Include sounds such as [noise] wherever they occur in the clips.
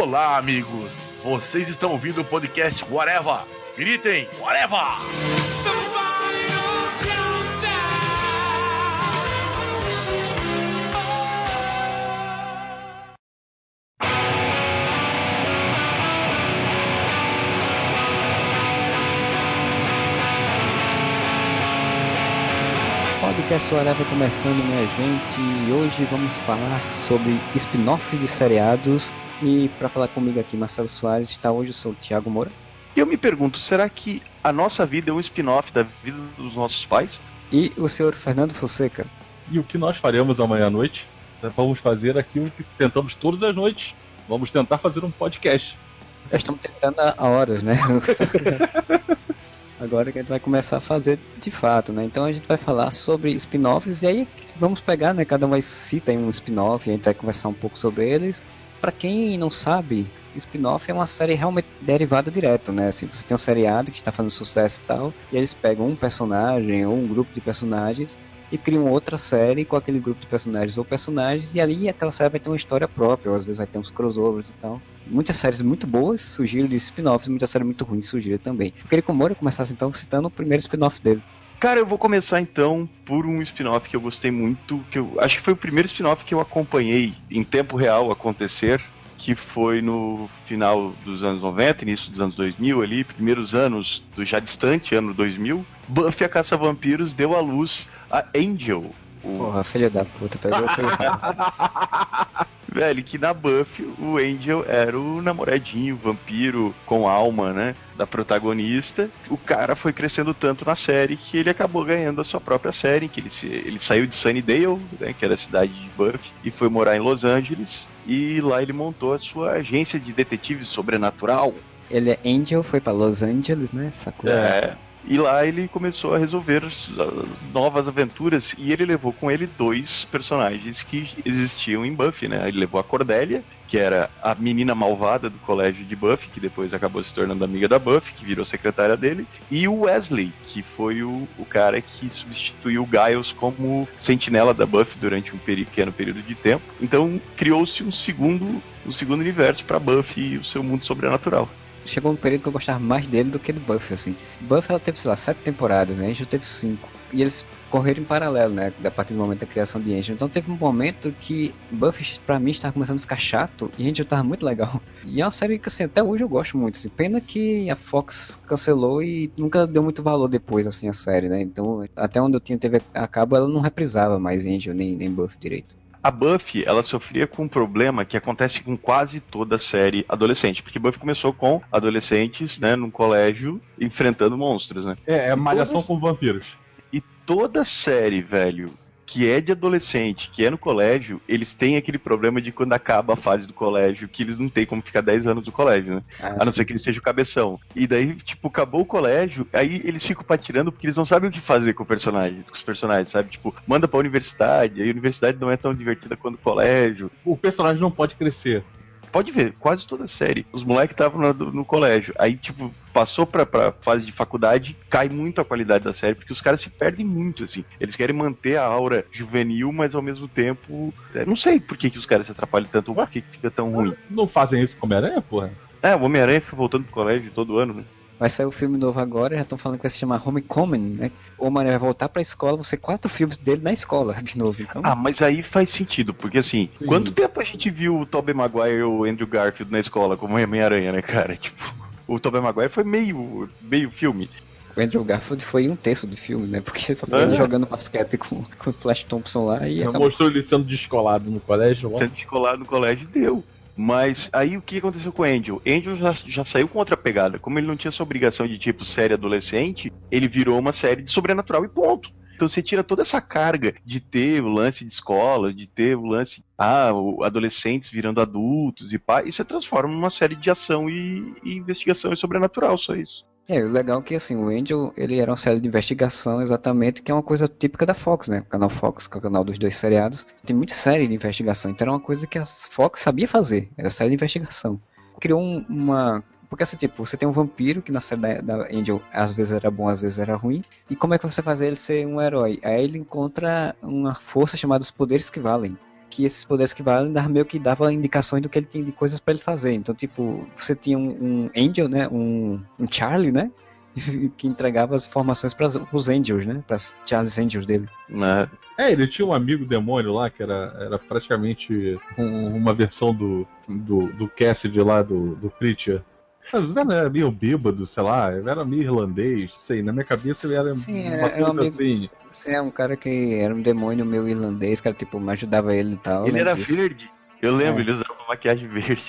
Olá, amigos. Vocês estão ouvindo o podcast Whatever. Gritem, Whatever! Podcast Whatever começando, minha gente. E hoje vamos falar sobre spin-off de seriados. E para falar comigo aqui, Marcelo Soares, está hoje eu sou o Thiago Moura. E eu me pergunto, será que a nossa vida é um spin-off da vida dos nossos pais? E o senhor Fernando Fonseca. E o que nós faremos amanhã à noite? Vamos fazer aquilo que tentamos todas as noites. Vamos tentar fazer um podcast. Já estamos tentando há horas, né? [laughs] Agora que a gente vai começar a fazer de fato, né? Então a gente vai falar sobre spin-offs e aí vamos pegar, né? Cada um vai cita um spin-off e a gente vai conversar um pouco sobre eles. Para quem não sabe, spin-off é uma série realmente derivada direto, né? Assim, você tem um seriado que está fazendo sucesso e tal, e eles pegam um personagem ou um grupo de personagens e criam outra série com aquele grupo de personagens ou personagens, e ali aquela série vai ter uma história própria, ou às vezes vai ter uns crossovers e tal. Muitas séries muito boas surgiram de spin-offs, muitas séries muito ruins surgiram também. Eu queria que o Moura começasse então citando o primeiro spin-off dele. Cara, eu vou começar então por um spin-off que eu gostei muito, que eu acho que foi o primeiro spin-off que eu acompanhei em tempo real acontecer, que foi no final dos anos 90, início dos anos 2000 ali, primeiros anos do já distante ano 2000, Buffy a Caça-Vampiros deu à luz a Angel. O... Porra, filho da puta, pegou o [laughs] Velho, que na Buffy o Angel era o namoradinho, vampiro com alma, né? Da protagonista. O cara foi crescendo tanto na série que ele acabou ganhando a sua própria série, que ele, se, ele saiu de Sunnydale, né, que era a cidade de Buffy, e foi morar em Los Angeles. E lá ele montou a sua agência de detetive sobrenatural. Ele é Angel, foi para Los Angeles, né? Sacou? É. E lá ele começou a resolver novas aventuras e ele levou com ele dois personagens que existiam em Buffy, né? Ele levou a Cordélia, que era a menina malvada do colégio de Buffy, que depois acabou se tornando amiga da Buffy, que virou secretária dele, e o Wesley, que foi o, o cara que substituiu o Giles como sentinela da Buffy durante um pequeno período de tempo. Então criou-se um segundo, um segundo universo para Buffy e o seu mundo sobrenatural chegou um período que eu gostava mais dele do que do Buffy, assim. Buffy ela teve, sei lá, sete temporadas, né? Angel teve cinco. E eles correram em paralelo, né? A partir do momento da criação de Angel. Então teve um momento que Buffy, pra mim, estava começando a ficar chato e Angel tava muito legal. E é uma série que, assim, até hoje eu gosto muito. Assim. Pena que a Fox cancelou e nunca deu muito valor depois, assim, a série, né? Então, até onde eu tinha TV a cabo, ela não reprisava mais Angel nem, nem Buffy direito. A Buffy, ela sofria com um problema que acontece com quase toda a série adolescente, porque Buffy começou com adolescentes, né, no colégio, enfrentando monstros, né? É, é malhação todas... com vampiros. E toda série, velho, que é de adolescente, que é no colégio, eles têm aquele problema de quando acaba a fase do colégio, que eles não têm como ficar 10 anos no colégio, né? Ah, a não ser que ele seja o cabeção. E daí, tipo, acabou o colégio, aí eles ficam patirando porque eles não sabem o que fazer com, o personagem, com os personagens, sabe? Tipo, manda pra universidade, aí a universidade não é tão divertida quanto o colégio. O personagem não pode crescer pode ver, quase toda a série. Os moleques estavam no, no, colégio. Aí, tipo, passou pra, pra fase de faculdade, cai muito a qualidade da série, porque os caras se perdem muito, assim. Eles querem manter a aura juvenil, mas ao mesmo tempo. Não sei por que, que os caras se atrapalham tanto, por que, que fica tão ruim. Não fazem isso com Homem-Aranha, porra? É, o Homem-Aranha fica voltando pro colégio todo ano, né? Vai sair o filme novo agora, já estão falando que vai se chamar Homecoming, né? O Homem vai voltar pra escola, vão ser quatro filmes dele na escola de novo, então... Ah, mas aí faz sentido, porque assim, Sim. quanto tempo a gente viu o Tobey Maguire e o Andrew Garfield na escola como Homem-Aranha, né, cara? Tipo, o Tobey Maguire foi meio, meio filme. O Andrew Garfield foi um terço do filme, né? Porque só foi é. jogando basquete com, com o Flash Thompson lá e. Acabou... Mostrou ele sendo descolado no colégio lá. Sendo descolado no colégio deu. Mas aí o que aconteceu com o Angel? Angel já, já saiu com outra pegada. Como ele não tinha essa obrigação de tipo série adolescente, ele virou uma série de sobrenatural e ponto. Então você tira toda essa carga de ter o lance de escola, de ter o lance, ah, adolescentes virando adultos e pá, e você transforma numa série de ação e, e investigação e sobrenatural, só isso. É, o legal é que assim, o Angel, ele era uma série de investigação exatamente, que é uma coisa típica da Fox, né? O canal Fox, que é o canal dos dois seriados, tem muita série de investigação, então era uma coisa que a Fox sabia fazer, era série de investigação. Criou um, uma porque assim, tipo, você tem um vampiro que na série da, da, Angel às vezes era bom, às vezes era ruim. E como é que você faz ele ser um herói? Aí ele encontra uma força chamada os poderes que valem. Que esses poderes que valem meio que dava indicações do que ele tinha de coisas para ele fazer. Então, tipo, você tinha um, um Angel, né? Um, um Charlie, né? [laughs] que entregava as informações para os Angels, né? Para Charles Angels dele. Né? É, ele tinha um amigo demônio lá que era, era praticamente um- uma versão do, do, do Cassidy lá do, do Preacher. Ele era meio bêbado, sei lá, ele era meio irlandês, não sei, na minha cabeça ele era Sim, uma era- era um coisa amigo- assim. Você é um cara que era um demônio meio irlandês, cara, tipo, me ajudava ele e tal. Ele né, era disso. verde. Eu lembro, É. ele usava maquiagem verde.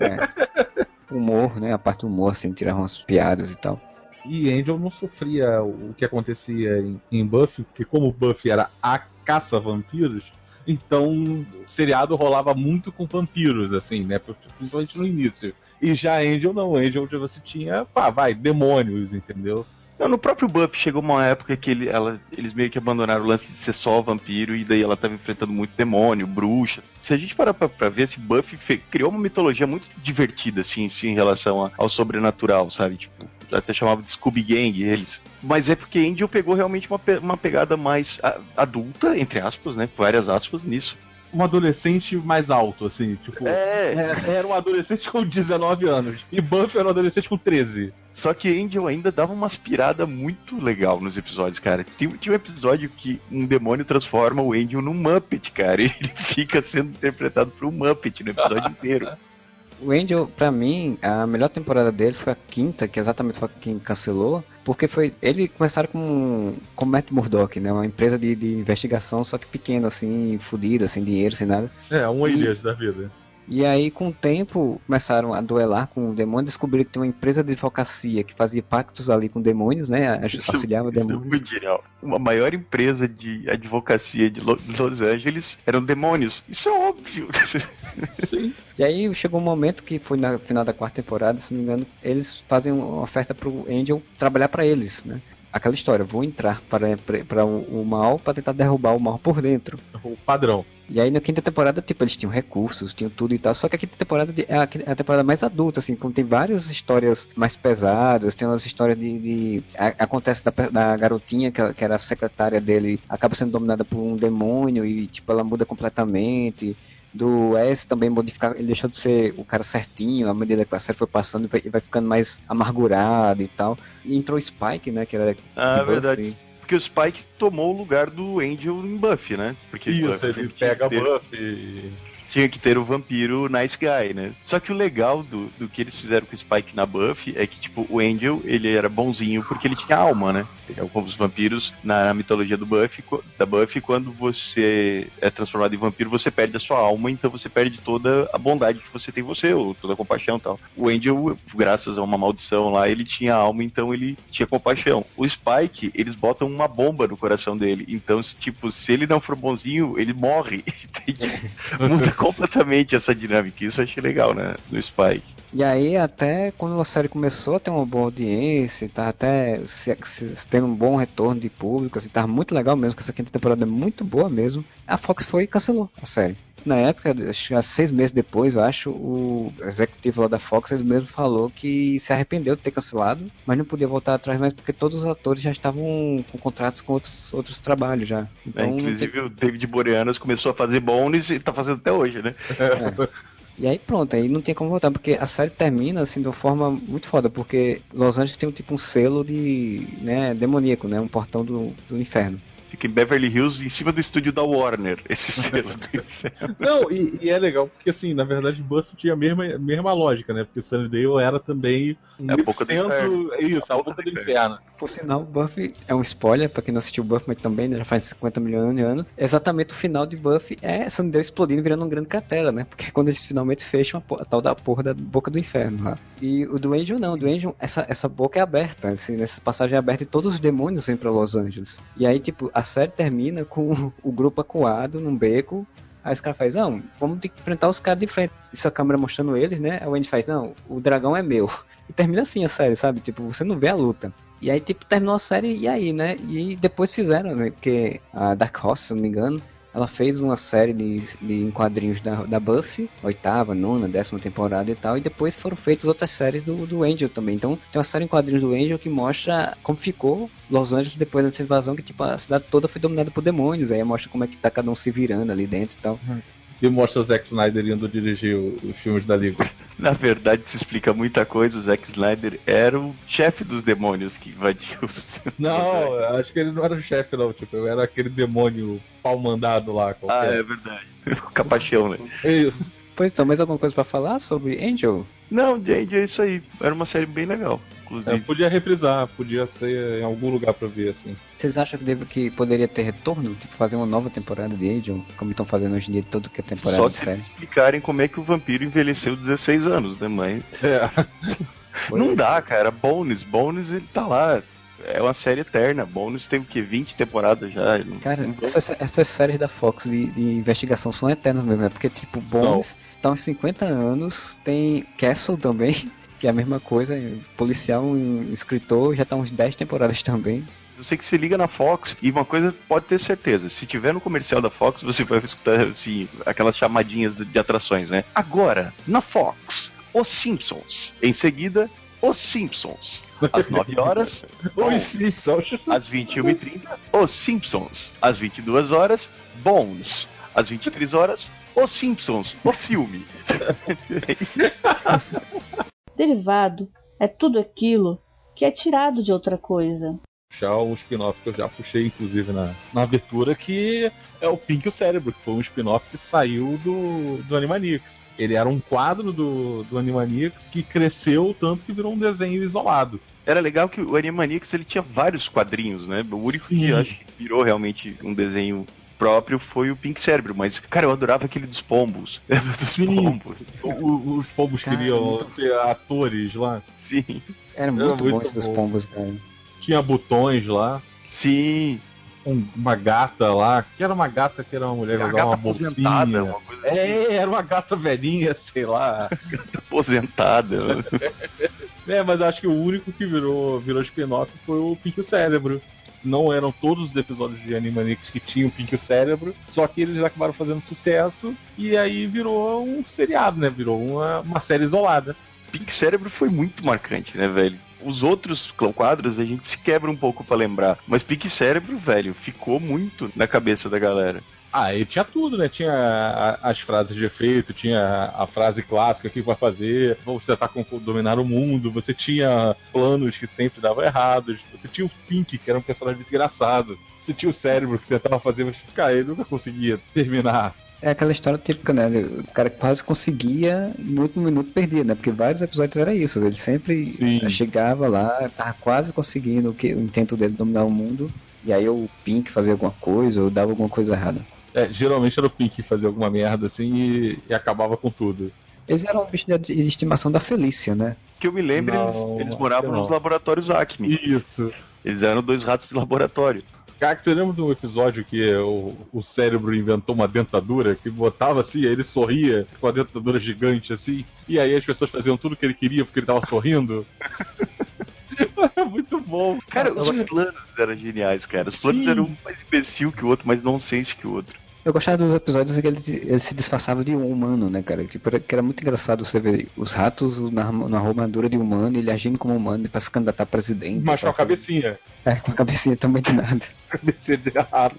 É. Humor, né? A parte do humor, assim, tirava umas piadas e tal. E Angel não sofria o que acontecia em, em Buffy, porque como Buffy era a caça a vampiros, então o seriado rolava muito com vampiros, assim, né? Principalmente no início. E já Angel não, Angel você tinha, pá, vai, demônios, entendeu? Não, no próprio Buffy chegou uma época que ele, ela, eles meio que abandonaram o lance de ser só vampiro e daí ela tava enfrentando muito demônio, bruxa. Se a gente parar pra, pra ver, esse Buffy fe- criou uma mitologia muito divertida, assim, assim, em relação a- ao sobrenatural, sabe? Tipo, até chamava de Scooby Gang eles. Mas é porque Angel pegou realmente uma, pe- uma pegada mais adulta, entre aspas, né? Várias aspas nisso. Um adolescente mais alto, assim, tipo. É, é- Era um adolescente com 19 anos. E Buffy era um adolescente com 13. Só que Angel ainda dava uma aspirada muito legal nos episódios, cara. Tinha, tinha um episódio que um demônio transforma o Angel num Muppet, cara. [laughs] E ele fica sendo interpretado por um Muppet no episódio [laughs] inteiro. O Angel, pra mim, a melhor temporada dele foi a quinta, que exatamente foi quem cancelou, porque foi. Ele começaram com, com Matt Murdock, né? Uma empresa de, de investigação, só que pequena, assim, fodida, sem dinheiro, sem nada. É, um E- Elias da vida. E aí, com o tempo, começaram a duelar com o demônio, descobriram que tem uma empresa de advocacia que fazia pactos ali com demônios, né? Auxiliava isso é demônios. muito genial. Uma maior empresa de advocacia de Lo- de Los Angeles eram demônios. Isso é óbvio. [laughs] Sim. E aí chegou um momento que foi na final da quarta temporada, se não me engano, eles fazem uma oferta pro Angel trabalhar pra eles, né? Aquela história, vou entrar para, para o, o mal para tentar derrubar o mal por dentro. O padrão. E aí na quinta temporada, tipo, eles tinham recursos, tinham tudo e tal. Só que a quinta temporada é a, é a temporada mais adulta, assim, como tem várias histórias mais pesadas, tem umas histórias de. de- a- acontece da, da garotinha, que, que era a secretária dele, acaba sendo dominada por um demônio e, tipo, ela muda completamente. Do S também modificar, ele deixou de ser o cara certinho, à medida que a série foi passando, vai, vai ficando mais amargurado e tal. E entrou o Spike, né, que era Ah, de Buffy. verdade. Porque o Spike tomou o lugar do Angel em Buffy, né? Porque Isso, Buffy ele pega ter- Buffy. Tinha que ter o vampiro nice guy, né? Só que o legal do, do que eles fizeram com o Spike na Buffy é que, tipo, o Angel, ele era bonzinho porque ele tinha alma, né? É como os vampiros na mitologia do Buffy, co- da Buffy, quando você é transformado em vampiro, você perde a sua alma, então você perde toda a bondade que você tem em você, ou toda a compaixão e tal. O Angel, graças a uma maldição lá, ele tinha alma, então ele tinha compaixão. O Spike, eles botam uma bomba no coração dele, então, tipo, se ele não for bonzinho, ele morre. [laughs] [laughs] Muda completamente essa dinâmica. Isso eu achei legal, né? No Spike. E aí, até quando a série começou a ter uma boa audiência, tá até se, se, tendo um bom retorno de público, assim, tava muito legal mesmo, que essa quinta temporada é muito boa mesmo. A Fox foi e cancelou a série. Na época, acho que seis meses depois, eu acho, o executivo lá da Fox ele mesmo falou que se arrependeu de ter cancelado, mas não podia voltar atrás mais porque todos os atores já estavam com contratos com outros, outros trabalhos já. Então, É, inclusive o David Boreanaz começou a fazer Bones e tá fazendo até hoje, né? E aí pronto, aí não tem como voltar, porque a série termina assim de uma forma muito foda, porque Los Angeles tem um tipo um selo de, né, demoníaco, né, um portão do, do inferno. Fica em Beverly Hills, em cima do estúdio da Warner, esse selo do inferno. [laughs] Não, e, e é legal, porque assim, na verdade, Buffy tinha a mesma, mesma lógica, né? Porque Sunnydale era também um É a boca do epicentro- Isso, a boca do inferno. Por sinal, Buffy é um spoiler, pra quem não assistiu Buffy, mas também né, já faz 50 milhões de anos. Exatamente o final de Buffy é Sunnydale explodindo, virando um grande cratera, né? Porque quando eles finalmente fecham a, a tal da porra da boca do inferno lá. E o do Angel não, o do Angel, essa, essa boca é aberta, assim, nessa passagem é aberta e todos os demônios vêm pra Los Angeles. E aí, tipo, a série termina com o grupo acuado num beco. Aí os caras fazem, não, vamos enfrentar os caras de frente. Isso a câmera mostrando eles, né? Aí o Andy faz, não, o dragão é meu. E termina assim a série, sabe? Tipo, você não vê a luta. E aí, tipo, terminou a série e aí, né? E depois fizeram, né? Porque a Dark Horse, se não me engano, ela fez uma série de, de quadrinhos da, da Buffy, oitava, nona, décima temporada e tal, e depois foram feitas outras séries do, do Angel também. Então tem uma série em quadrinhos do Angel que mostra como ficou Los Angeles depois dessa invasão, que tipo, a cidade toda foi dominada por demônios, aí mostra como é que tá cada um se virando ali dentro e tal. E mostra o Zack Snyder indo dirigir os filmes da Liga. [laughs] Na verdade, se explica muita coisa. O Zack Snyder era o chefe dos demônios que invadiu o Não, eu acho que ele não era o chefe, não. Tipo, era aquele demônio pau mandado lá. Ah, Qualquer. é verdade. [laughs] O capachão, né? Isso. Pois então, mais alguma coisa pra falar sobre Angel? Não, gente, é isso aí. Era uma série bem legal, É, inclusive. podia reprisar, podia ter em algum lugar pra ver, assim. Vocês acham que, deve, que poderia ter retorno? Tipo, fazer uma nova temporada de Angel? Como estão fazendo hoje em dia todo que é temporada Só de se série? eles explicarem como é que o vampiro envelheceu 16 anos, né, mãe? É. [laughs] Não dá, cara. Bones, Bones, ele tá lá. É uma série eterna. Bones tem o quê? 20 temporadas já. Cara, essas, essas séries da Fox de, de investigação são eternas mesmo, né? Porque, tipo, Bones tá uns 50 anos, tem Castle também, que é a mesma coisa, policial, um escritor, já tá uns 10 temporadas também. Eu sei que você liga na Fox e uma coisa pode ter certeza: se tiver no comercial da Fox, você vai escutar assim, aquelas chamadinhas de, atrações, né? Agora, na Fox, Os Simpsons. Em seguida, Os Simpsons. Às 9 horas, [laughs] Oi, Simpsons. às 21h30, Os Simpsons. Às 22 horas, Bones. Às 23 horas, Os Simpsons, o filme. [laughs] Derivado é tudo aquilo que é tirado de outra coisa. puxar um spin-off que eu já puxei, inclusive, na, na abertura, que é o Pink e o Cérebro, que foi um spin-off que saiu do, do Animaniacs. Ele era um quadro do, do Animaniacs que cresceu tanto que virou um desenho isolado. Era legal que o Animaniacs ele tinha vários quadrinhos, né? O único Sim. que acho que virou realmente um desenho próprio foi o Pink Cérebro, mas, cara, eu adorava aquele dos pombos. [laughs] dos Sim. pombos. O- os pombos Cara, queriam muito- ser atores lá. Sim. Era muito, bom muito esses bom. pombos, cara. Tinha botões lá. Sim. um- uma gata lá, que era uma gata que era uma mulher, A jogava gata uma aposentada, bolsinha. uma coisa assim, É, era uma gata velhinha, sei lá. [laughs] aposentada. [laughs] É, mas acho que o único que virou, virou spin-off foi o Pink Cérebro. Não eram todos os episódios de Animaniacs que tinham Pink o Cérebro, só que eles acabaram fazendo sucesso e aí virou um seriado, né? Virou uma, uma série isolada. Pink Cérebro foi muito marcante, né, velho? Os outros quadros a gente se quebra um pouco pra lembrar, mas Pink Cérebro, velho, ficou muito na cabeça da galera. Ah, e tinha tudo, né? Tinha a- as frases de efeito, tinha a frase clássica, o que vai fazer, vamos tentar con- dominar o mundo, você tinha planos que sempre davam errados, você tinha o Pink, que era um personagem muito engraçado, você tinha o cérebro que tentava fazer, mas cara, ele nunca conseguia terminar. É aquela história típica, né? Ele- O cara quase conseguia e no último minuto perdia, né? Porque vários episódios era isso. Ele sempre Sim. chegava lá, tava quase conseguindo o, que, o intento dele dominar o mundo. E aí o Pink fazia alguma coisa ou dava alguma coisa errada. É, geralmente era o Pink que fazia alguma merda assim e, e acabava com tudo. Eles eram um bicho de, estimação da Felícia, né? Que eu me lembro, Não, eles, eles moravam nos laboratórios Acme. Isso. Eles eram dois ratos de laboratório. Cara, você lembra de um episódio que o, o cérebro inventou uma dentadura que botava assim, aí ele sorria com a dentadura gigante assim, e aí as pessoas faziam tudo que ele queria porque ele tava sorrindo? [laughs] É muito bom. Cara, os planos eram geniais, cara. Os planos Sim. eram um mais imbecil que o outro, mais nonsense que o outro. Eu gostava dos episódios em que ele, ele se disfarçava de um humano, né, cara? Tipo, era, que era muito engraçado você ver os ratos na, na armadura de humano, ele agindo como humano pra se candidatar a presidente. Mas com a fazer- cabecinha. É, com a cabecinha também de nada. [laughs] Cabecinha de rato.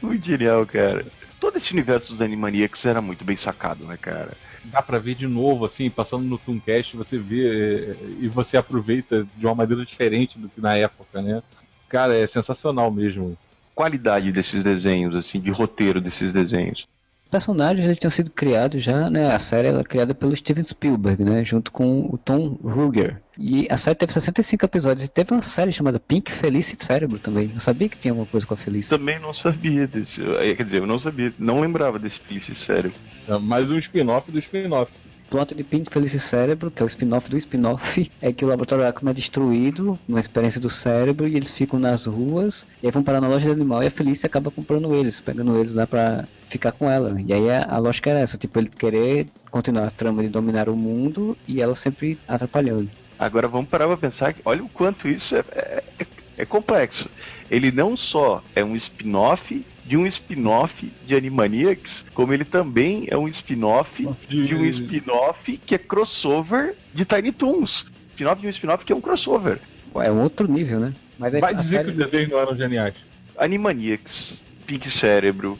Muito genial, cara. Todo esse universo dos Animaniacs era muito bem sacado, né, cara? Dá pra ver de novo, assim, passando no Tooncast, você vê eh, e você aproveita de uma maneira diferente do que na época, né? Cara, é sensacional mesmo. Qualidade desses desenhos, assim, de roteiro desses desenhos. Os personagens eles tinham sido criados já, né? A série ela é criada pelo Steven Spielberg, né? Junto com o Tom Ruger. E a série teve 65 episódios e teve uma série chamada Pink, Felice e Cérebro também. Eu sabia que tinha alguma coisa com a Felice. Também não sabia desse. eh, Quer dizer, eu não sabia, não lembrava desse Felice sério. É mais um spin-off do spin-off. Plot de Pink, Felice e Cérebro, que é o spin-off do spin-off, [laughs] é que o laboratório Acme é destruído, uma experiência do cérebro, e eles ficam nas ruas, e aí vão parar na loja de animal, e a Felice acaba comprando eles, pegando eles lá pra ficar com ela. E aí a, a lógica era essa, tipo, ele querer continuar a trama de dominar o mundo, e ela sempre atrapalhando. Agora vamos parar pra pensar que olha o quanto isso é, é, é complexo. Ele não só é um spin-off de um spin-off de Animaniacs, como ele também é um spin-off de um spin-off que é crossover de Tiny Toons. Spin-off de um spin-off que é um crossover. É um outro nível, né? Mas aí Vai dizer série- que os desenhos não eram geniais. Animaniacs, Pink Cérebro,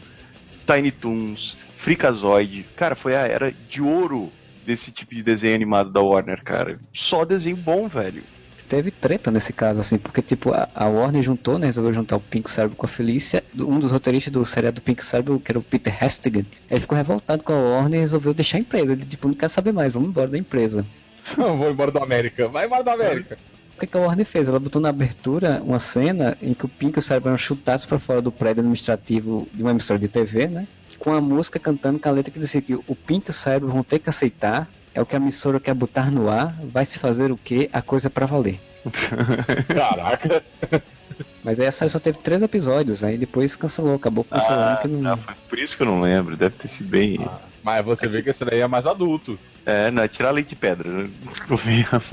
Tiny Toons, Freakazoid. Cara, foi a era de ouro desse tipo de desenho animado da Warner, cara. Só desenho bom, velho. Teve treta nesse caso, assim, porque, tipo, a, a Warner juntou, né, resolveu juntar o Pink Cérebro com a Felícia. Um dos roteiristas do seriado do Pink Cérebro, que era o Peter Hestigan, ele ficou revoltado com a Warner e resolveu deixar a empresa. Ele, tipo, não quer saber mais, vamos embora da empresa. [laughs] Não, vou embora do América. Vai embora do América. O que, que a Warner fez? Ela botou na abertura uma cena em que o Pink e o Cérebro eram chutados para fora do prédio administrativo de uma emissora de TV, né? Com a música cantando com a letra que dizia que o Pink e o Cérebro vão ter que aceitar, é o que a emissora quer botar no ar, vai se fazer o que? A coisa pra valer. [laughs] Caraca. Mas aí a série só teve três episódios, aí depois cancelou, acabou cancelando Ah, que não. foi por isso que eu não lembro. Deve ter sido bem. Mas você vê que esse daí é mais adulto. É, não, é tirar leite de pedra. né? [laughs] Convenhamos.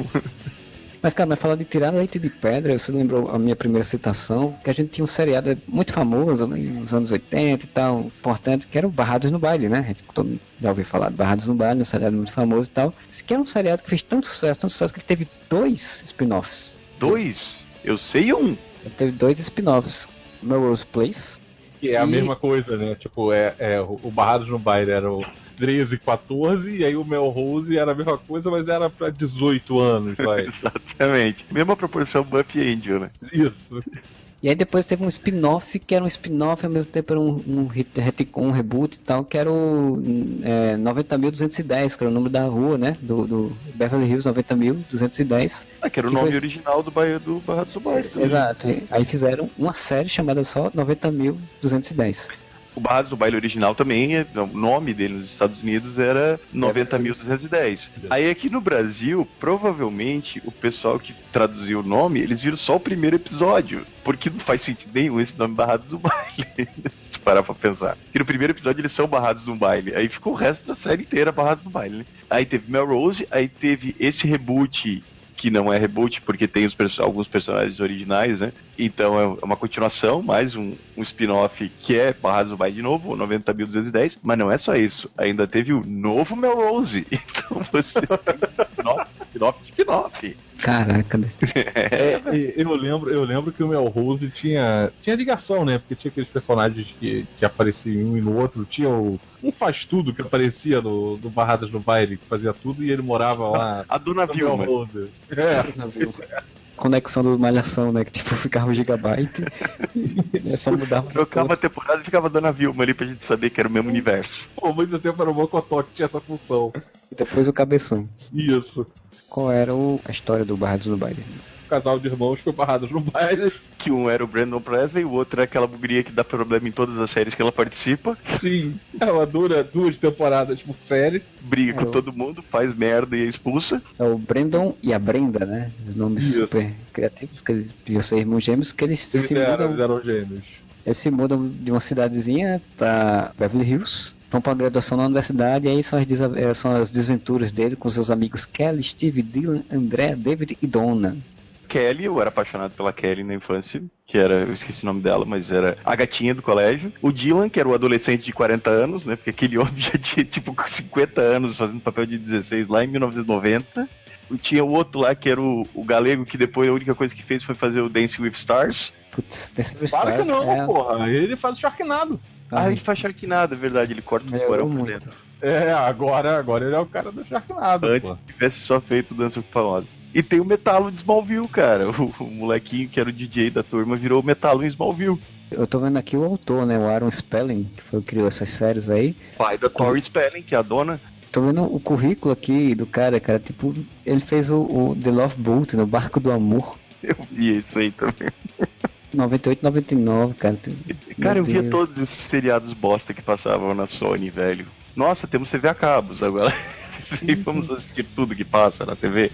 Mas cara, mas falar de tirar leite de pedra, você lembrou a minha primeira citação, que a gente tinha um seriado muito famoso né, nos anos 80 e tal, importante, que era o Barrados no Baile, né? A gente todo mundo já ouviu falar de Barrados no Baile, um seriado muito famoso e tal. Esse que era um seriado que fez tanto sucesso, tanto sucesso que ele teve dois spin-offs. Dois? Eu sei um. Ele teve dois spin-offs. Melrose Place, Que é a E- mesma coisa, né? Tipo, é, é o o Barrados no Baile era o 13, 14, e aí o Melrose era a mesma coisa, mas era pra 18 anos, vai. [laughs] Exatamente. Mesma proporção Buffy e Angel, né? Isso. E aí depois teve um spin-off que era um spin-off ao mesmo tempo era um, um retcon, um reboot e tal, que era o é, 90.210, que era o número da rua, né? Do, do Beverly Hills 90.210. Ah, que era o Que nome foi- original do Bahia do Barrados do Baile. Exato. Aí fizeram uma série chamada só 90.210. O Barrados do Baile original também, é- o nome dele nos Estados Unidos era 90.210. Aí aqui no Brasil, provavelmente o pessoal que traduziu o nome, eles viram só o primeiro episódio. Porque não faz sentido nenhum esse nome Barrados do [laughs] Baile. Se parar pra pensar. Porque no primeiro episódio eles são barrados no baile. Aí ficou o resto da série inteira barrados no baile, né? Aí teve Melrose, aí teve esse reboot que não é reboot porque tem os alguns personagens originais, né? Então é uma continuação, mais um, um spin-off que é Barrados do Baile de novo, o 90.210, mas não é só isso. Ainda teve o novo Melrose. [laughs] Então você tem spin-off, spin-off, spin-off. Caraca, né? É, eu lembro, eu lembro que o Melrose tinha, tinha ligação, né? Porque tinha aqueles personagens que, que apareciam em um e no outro. Tinha o, um faz tudo que aparecia no, no Barradas no Baile, que fazia tudo, e ele morava lá A Dona Vilma. Melrose. É, [laughs] Conexão do Malhação, né? Que tipo [laughs] ficava um gigabyte. e é só mudar Trocava a temporada e ficava a Dona Vilma ali pra gente saber que era o mesmo universo. pô, muito tempo era o Mocotó que tinha essa função. E depois o Cabeção. Isso. Qual era o- a história do Barrados no Baile? O casal de irmãos foi Barradas no Baile. Que um era o Brandon Presley, o outro é aquela bugria que dá problema em todas as séries que ela participa. Sim, ela dura duas temporadas por série. Briga com Eu- todo mundo, faz merda e é expulsa. É o Brandon e a Brenda, né? Os nomes Isso. super criativos, que eles deviam ser irmãos gêmeos, que eles Eles se eram, mudam eles eram gêmeos. Eles se mudam de uma cidadezinha pra Beverly Hills, vão pra graduação na universidade, e aí são as, eh, são as desventuras dele com seus amigos Kelly, Steve, Dylan, André, David e Donna. Kelly, eu era apaixonado pela Kelly na infância, que era, eu esqueci o nome dela, mas era a gatinha do colégio. O Dylan, que era o adolescente de 40 anos, né? Porque aquele [laughs] homem já tinha tipo 50 anos fazendo papel de 16 lá em 1990. E tinha o outro lá que era o, o galego, que depois a única coisa que fez foi fazer o Dancing with Stars. Putz, tem sempre Claro que Stars, não, é, porra. Ele faz o Sharknado. Ah, ele faz Sharknado, é verdade, ele corta o corão por dentro. É, agora, agora ele é o cara do Sharknado, Antes pô. tivesse só feito Dança com Famosos. E tem o Metalo de Smallville, cara. O, o molequinho que era o DJ da turma virou o Metalo em Smallville. Eu tô vendo aqui o autor, né? O Aaron Spelling, que foi o que criou essas séries aí. Pai da Tori Spelling, que é a dona. Tô vendo o currículo aqui do cara, cara. Tipo, ele fez o, o The Love Boat, no Barco do Amor. Eu vi isso aí também. 98, 99, cara. Cara, Meu eu via Deus. todos esses seriados bosta que passavam na Sony, velho. Nossa, temos TV a cabos agora. Sim, [laughs] vamos assistir tudo que passa na TV.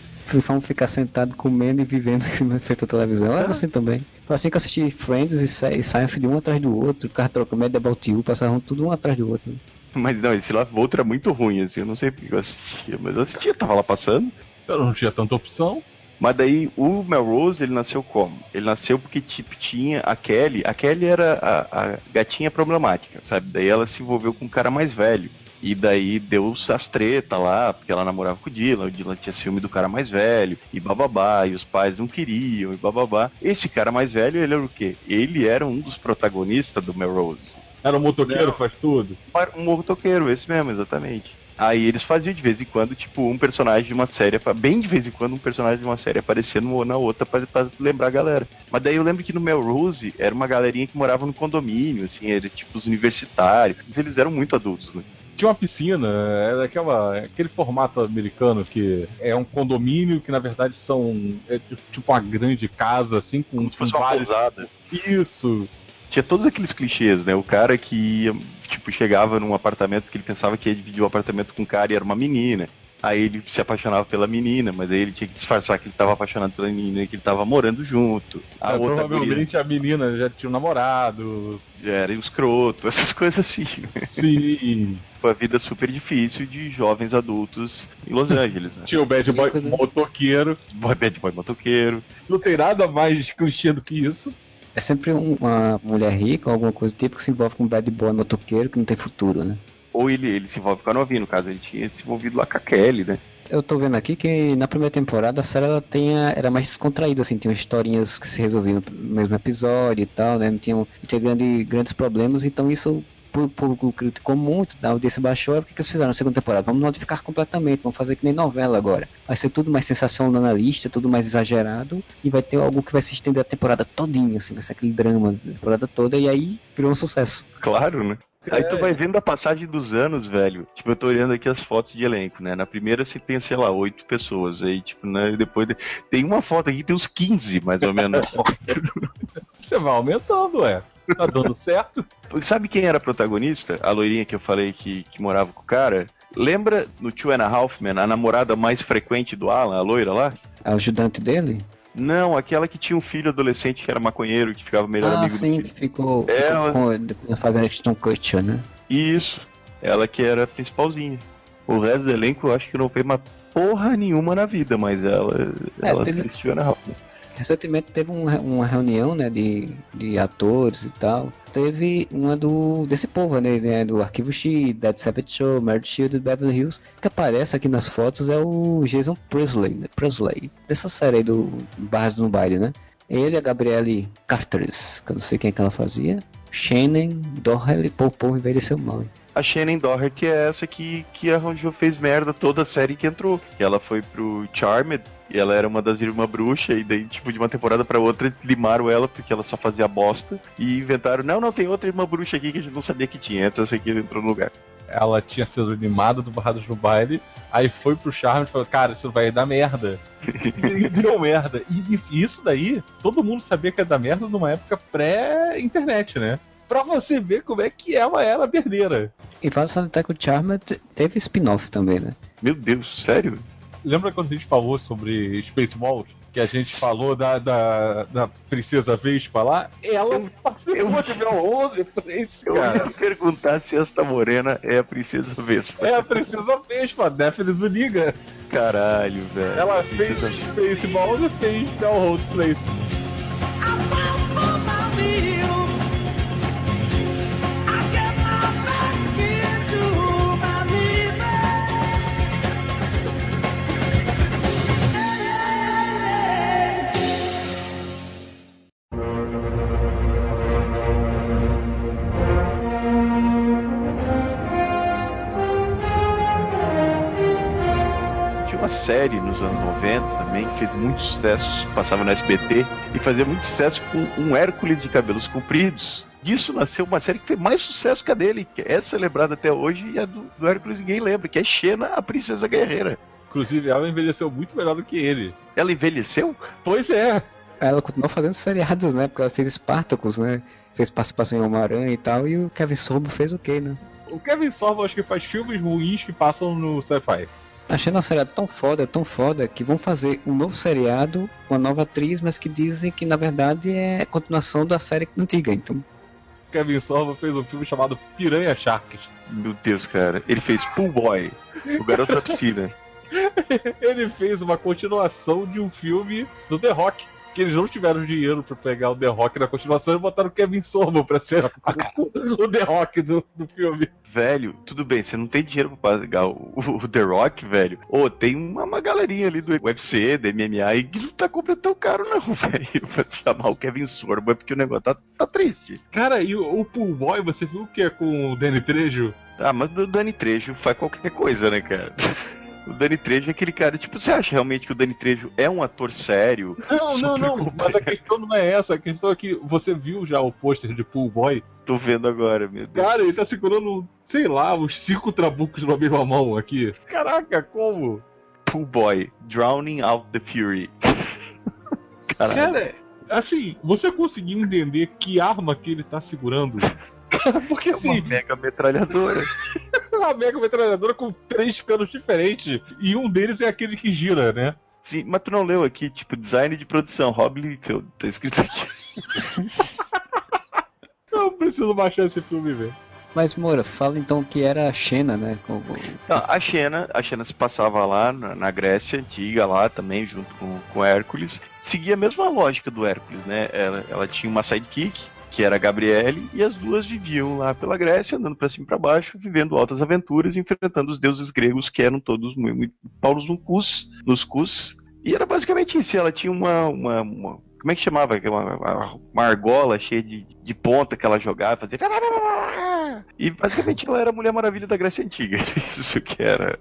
Vamos ficar sentado comendo e vivendo em cima feito a televisão. Era assim também. Foi assim que eu assisti Friends e, Sa- e Seinfeld um atrás do outro, ficava trocando Mad About You, passavam tudo um atrás do outro. Mas não, esse Love Boat era muito ruim, assim. Eu não sei porque eu assistia, mas eu assistia, tava lá passando. Eu não tinha tanta opção. Mas daí o Melrose, ele nasceu como? Ele nasceu porque tipo, tinha a Kelly. A Kelly era a, a gatinha problemática, sabe? Daí ela se envolveu com um cara mais velho. E daí deu as treta lá, porque ela namorava com o Dylan, o Dylan tinha ciúme do cara mais velho, e bababá, e os pais não queriam, e bababá. Esse cara mais velho, ele era o quê? Ele era um dos protagonistas do Melrose. Era um motoqueiro, Não. faz tudo. Um motoqueiro, esse mesmo, exatamente. Aí eles faziam de vez em quando, tipo, um personagem de uma série, bem de vez em quando, um personagem de uma série aparecendo uma na outra pra, pra lembrar a galera. Mas daí eu lembro que no Melrose era uma galerinha que morava no condomínio, assim, era tipo os universitários. Eles eram muito adultos, né? Tinha uma piscina, era aquela, aquele formato americano que é um condomínio que na verdade são é tipo uma grande casa, assim, com, Como se fosse uma vários. pousada. Isso. Tinha todos aqueles clichês, né? O cara que tipo, chegava num apartamento que ele pensava que ia dividir o apartamento com um cara e era uma menina. Aí ele se apaixonava pela menina, mas aí ele tinha que disfarçar que ele estava apaixonado pela menina e que ele estava morando junto. A É, provavelmente a menina já tinha um namorado. era escroto, [laughs] essas coisas assim. Sim. Foi a vida super difícil de jovens adultos em Los Angeles, né? Tinha o bad boy motoqueiro. Boy bad boy motoqueiro. Não tem nada mais clichê do que isso. É sempre um- uma mulher rica ou alguma coisa do tipo que se envolve com um bad boy motoqueiro que não tem futuro, né? Ou ele, ele se envolve com a novinha, no caso, ele tinha se envolvido lá com a Kelly, né? Eu tô vendo aqui que na primeira temporada a série ela tinha, era mais descontraída, assim, tinha historinhas que se resolviam no mesmo episódio e tal, né? Não tinha, não tinha grande, grandes problemas, então isso o público criticou muito, a audiência baixou, o que, que eles fizeram na segunda temporada? Vamos modificar completamente, vamos fazer que nem novela agora. Vai ser tudo mais sensacionalista, tudo mais exagerado, e vai ter algo que vai se estender a temporada todinha, assim, vai ser aquele drama da temporada toda, e aí virou um sucesso. Claro, né? É. Aí tu vai vendo a passagem dos anos, velho. Tipo, eu tô olhando aqui as fotos de elenco, né? Na primeira você tem, sei lá, oito pessoas. Aí, tipo, né? Depois de- tem uma foto aqui, tem uns 15, mais ou menos. [laughs] Você vai aumentando, ué. Tá dando certo? Sabe quem era a protagonista? A loirinha que eu falei que, que morava com o cara? Lembra no Two and a Half Men, a namorada mais frequente do Alan, a loira lá? A ajudante dele? Não, aquela que tinha um filho adolescente que era maconheiro, que ficava melhor ah, amigo sim, do que filho. ficou, É, ficou ela- com, fazendo Ashton Kutcher, né? Isso. Ela que era a principalzinha. O resto do elenco eu acho que não fez uma porra nenhuma na vida, mas ela, É, ela teve- fez Two and a Half Men. Recentemente teve um uma reunião, né, de, de atores e tal. Teve uma do desse povo, né, né, do Arquivo X, Dead Savage Show, Meredith Shield, Beverly Hills, que aparece aqui nas fotos é o Jason Presley, né, Presley, dessa série aí do Barras no Baile, né? Ele, a Gabrielle Carteris, que eu não sei quem é que ela fazia, Shannon Doherty, pô, povo envelheceu mal, hein? A Shannon Doherty é essa que, que arranjou, fez merda toda a série que entrou. Ela foi pro Charmed e ela era uma das irmãs bruxas, e daí, tipo, de uma temporada pra outra, limaram ela porque ela só fazia bosta. E inventaram, não, não, tem outra irmã bruxa aqui que a gente não sabia que tinha. Entra essa aqui entrou no lugar. Ela tinha sido animada do Barrados no Baile, aí foi pro Charme e falou, cara, isso vai dar merda. [laughs] e deu merda. E, e isso daí, todo mundo sabia que ia dar merda numa época pré-internet, né? Pra você ver como é que ela era berdeira. E vale salientar que o Charmed teve spin-off também, né? Meu Deus, sério? Lembra quando a gente falou sobre Spaceballs? Que a gente falou da, da, da Princesa Vespa lá? Ela participou de Mel 11 esse Eu cara. ia perguntar se esta morena é a Princesa Vespa. É a Princesa Vespa, Daphne Zuniga. Caralho, velho. Ela fez. Spaceballs e fez Melrose Place. Série nos anos 90 também que fez muito sucesso, passava no SBT e fazia muito sucesso com um Hércules de cabelos compridos. Disso nasceu uma série que fez mais sucesso que a dele, que é celebrada até hoje e a do, do Hércules ninguém lembra, que é Xena, a Princesa Guerreira. Inclusive, ela envelheceu muito melhor do que ele. Ela envelheceu? Pois é. Ela continuou fazendo seriados, né? Porque ela fez Spartacus, né? Fez participação em Homem-Aranha e tal. E o Kevin Sorbo fez o quê, né? O Kevin Sorbo acho que faz filmes ruins que passam no sci-fi. Achei uma seriado tão foda, tão foda, que vão fazer um novo seriado com a nova atriz, mas que dizem que na verdade é continuação da série antiga. Então, Kevin Sorbo fez um filme chamado Piranha Sharks. Meu Deus, cara. Ele fez Pool Boy, o garoto da piscina. [laughs] Ele fez uma continuação de um filme do The Rock. Que eles não tiveram dinheiro pra pegar o The Rock na continuação e botaram o Kevin Sorbo pra ser [laughs] o The Rock do, do filme. Velho, tudo bem, você não tem dinheiro pra pagar o, o The Rock, velho. Ô, tem uma, uma galerinha ali do UFC, do MMA, e que não tá comprando tão caro, não, [laughs] velho, pra chamar o Kevin Sorbo, é porque o negócio tá, tá triste. Cara, e o, o Pool Boy, você viu o que é com o Danny Trejo? Ah, mas o Dani Trejo faz qualquer coisa, né, cara? [laughs] O Dani Trejo é aquele cara, tipo, você acha realmente que o Dani Trejo é um ator sério? Não, não, não, mas a questão não é essa, a questão é que você viu já o pôster de Pool Boy? Tô vendo agora, meu Deus. Cara, ele tá segurando, sei lá, uns cinco trabucos na mesma mão aqui. Caraca, como? Pool Boy, Drowning Out the Fury. [laughs] Caralho. Cara, assim, você conseguiu entender que arma que ele tá segurando? Cara, porque É assim, uma mega metralhadora. [laughs] uma mega metralhadora com três canos diferentes. E um deles é aquele que gira, né? Sim, mas tu não leu aqui, tipo, design de produção, Rob Liefeld, tá escrito aqui. [laughs] Eu preciso baixar esse filme e ver. Mas, Moura, fala então que era a Xena, né? Com- Não, a Xena, a Xena se passava lá na, na Grécia antiga, lá também, junto com, com Hércules. Seguia a mesma lógica do Hércules, né? Ela, ela tinha uma sidekick, que era a Gabriele, e as duas viviam lá pela Grécia, andando pra cima e pra baixo, vivendo altas aventuras, enfrentando os deuses gregos, que eram todos muito, muito paulos no cus, nos cus. E era basicamente isso. Ela tinha uma. uma, uma- como é que chamava? Uma, uma, uma argola cheia de, de ponta que ela jogava, fazia. E basicamente ela era a Mulher Maravilha da Grécia Antiga. [laughs] Isso que era.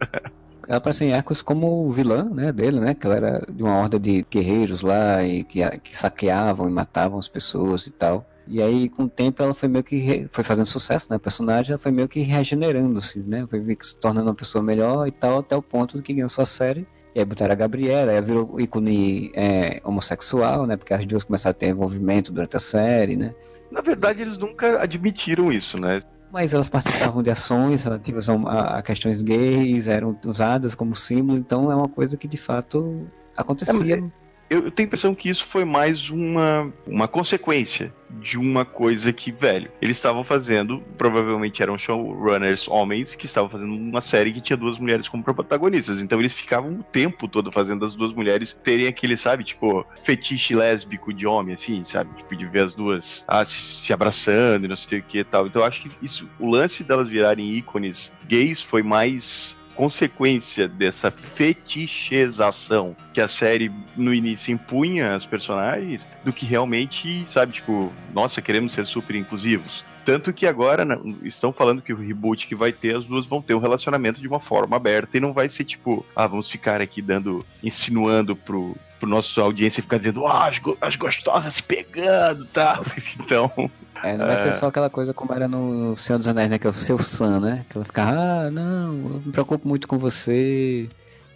Ela aparece em Hércules como vilã, né, dele, né? Que ela era de uma horda de guerreiros lá e que, que saqueavam e matavam as pessoas e tal. E aí, com o tempo, ela foi meio que re- foi fazendo sucesso, né? A personagem ela foi meio que regenerando, assim, né? Foi se tornando uma pessoa melhor e tal, até o ponto de que ganhou sua série. E aí botaram a Gabriela, aí virou ícone é, homossexual, né? Porque as duas começaram a ter envolvimento durante a série, né? Na verdade, eles nunca admitiram isso, né? Mas elas participavam de ações relativas a, a- a questões gays, eram usadas como símbolo, então é uma coisa que de fato acontecia. Eu, tenho a impressão que isso foi mais uma, uma consequência de uma coisa que, velho, eles estavam fazendo, provavelmente eram showrunners homens que estavam fazendo uma série que tinha duas mulheres como protagonistas. Então eles ficavam o tempo todo fazendo as duas mulheres terem aquele, sabe, tipo, fetiche lésbico de homem, assim, sabe? Tipo, de ver as duas ah, se, se abraçando e não sei o que e tal. Então eu acho que isso, o lance delas virarem ícones gays foi mais consequência dessa fetichização que a série no início impunha às personagens do que realmente, sabe, tipo, nossa, queremos ser super inclusivos. Tanto que agora né, estão falando que o reboot que vai ter, as duas vão ter um relacionamento de uma forma aberta e não vai ser tipo, ah, vamos ficar aqui dando, insinuando pro, pro nosso audiência ficar dizendo, ah, as, go- as gostosas se pegando tal. [laughs] Então, É, não vai É. ser só aquela coisa como era no Senhor dos Anéis, né? Que é o seu Sam, né? Que ela ficava, ah, não, eu me preocupo muito com você,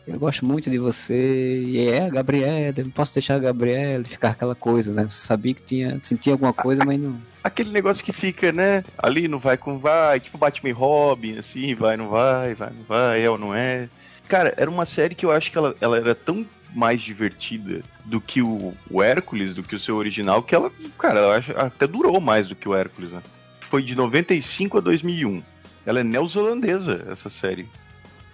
eu gosto muito de você, e é a Gabriela, eu não posso deixar a Gabriela ficar aquela coisa, né? Você sabia que tinha, sentia alguma coisa, mas não. aquele negócio que fica, né, ali não vai com vai, tipo Batman e Robin, assim, vai, não vai, vai, não vai, é ou não é. Cara, era uma série que eu acho que ela, ela era tão mais divertida do que o, o Hércules, do que o seu original, que ela, cara, acho até durou mais do que o Hércules, né? Foi de 95 a 2001. Ela é neozelandesa, essa série.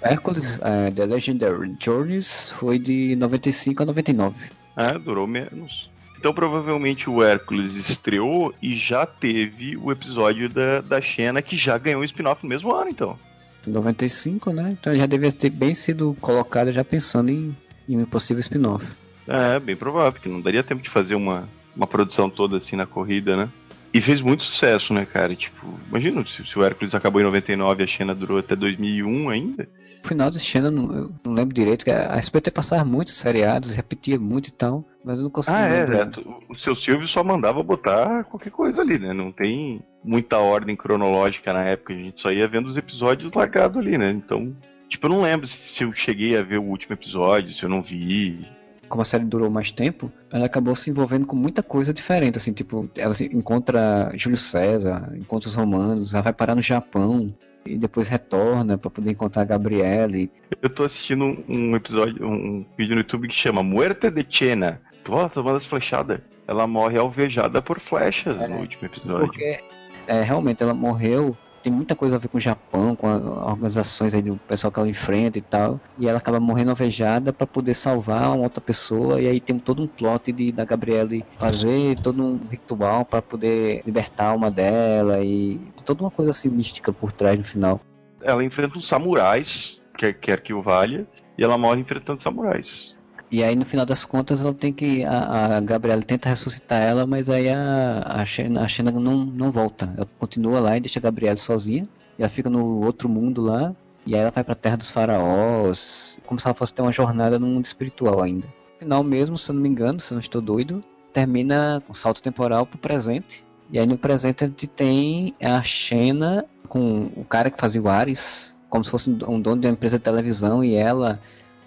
Hércules, é, The Legendary Journeys, foi de 95 a 99. É, durou menos. Então provavelmente o Hércules estreou e já teve o episódio da, da Xena que já ganhou um spin-off no mesmo ano, então. 95, né? Então já devia ter bem sido colocada já pensando em, em um possível spin-off. É, bem provável, porque não daria tempo de fazer uma, uma produção toda assim na corrida, né? E fez muito sucesso, né, cara? Tipo, imagina se, se o Hércules acabou em 99 e a Xena durou até 2001 ainda. No final de Xena, eu não, eu não lembro direito, que a SBT passava muitos seriados, repetia muito e tal, mas eu não consigo Ah, é, lembrar. é. O seu Silvio só mandava botar qualquer coisa ali, né? Não tem muita ordem cronológica na época, a gente só ia vendo os episódios largados ali, né? Então, tipo, eu não lembro se, eu cheguei a ver o último episódio, se eu não vi. Como a série durou mais tempo, ela acabou se envolvendo com muita coisa diferente, assim, tipo, ela se encontra Júlio César, encontra os romanos, ela vai parar no Japão, e depois retorna pra poder encontrar a Gabriele. Eu tô assistindo um, episódio, um vídeo no YouTube que chama Muerte de Chena. Pô, tomando as flechadas. Ela morre alvejada por flechas É, no último episódio. Porque é, realmente ela morreu tem muita coisa a ver com o Japão, com as organizações aí do pessoal que ela enfrenta e tal. E ela acaba morrendo alvejada para poder salvar uma outra pessoa. E aí tem todo um plot de, da Gabriele fazer todo um ritual para poder libertar a alma dela. E toda uma coisa assim mística por trás no final. Ela enfrenta uns samurais, quer, quer que o valha, e ela morre enfrentando samurais. E aí no final das contas ela tem que. A, a Gabriela tenta ressuscitar ela, mas aí a, a, Xena, a Xena não, não volta. Ela continua lá e deixa a Gabriela sozinha. E ela fica no outro mundo lá. E aí ela vai pra terra dos faraós. Como se ela fosse ter uma jornada no mundo espiritual ainda. No final mesmo, se eu não me engano, se eu não estou doido, termina com um salto temporal pro presente. E aí no presente a gente tem a Xena com o cara que fazia o Ares, como se fosse um dono de uma empresa de televisão, e ela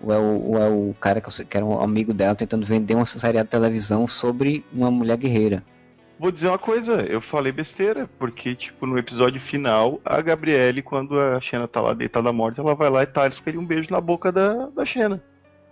ou é o, ou é o cara que, que era um amigo dela tentando vender uma série de televisão sobre uma mulher guerreira. Vou dizer uma coisa, eu falei besteira, porque, tipo, no episódio final, a Gabriele, quando a Xena tá lá deitada à morte, ela vai lá e tasca um beijo na boca da, da Xena.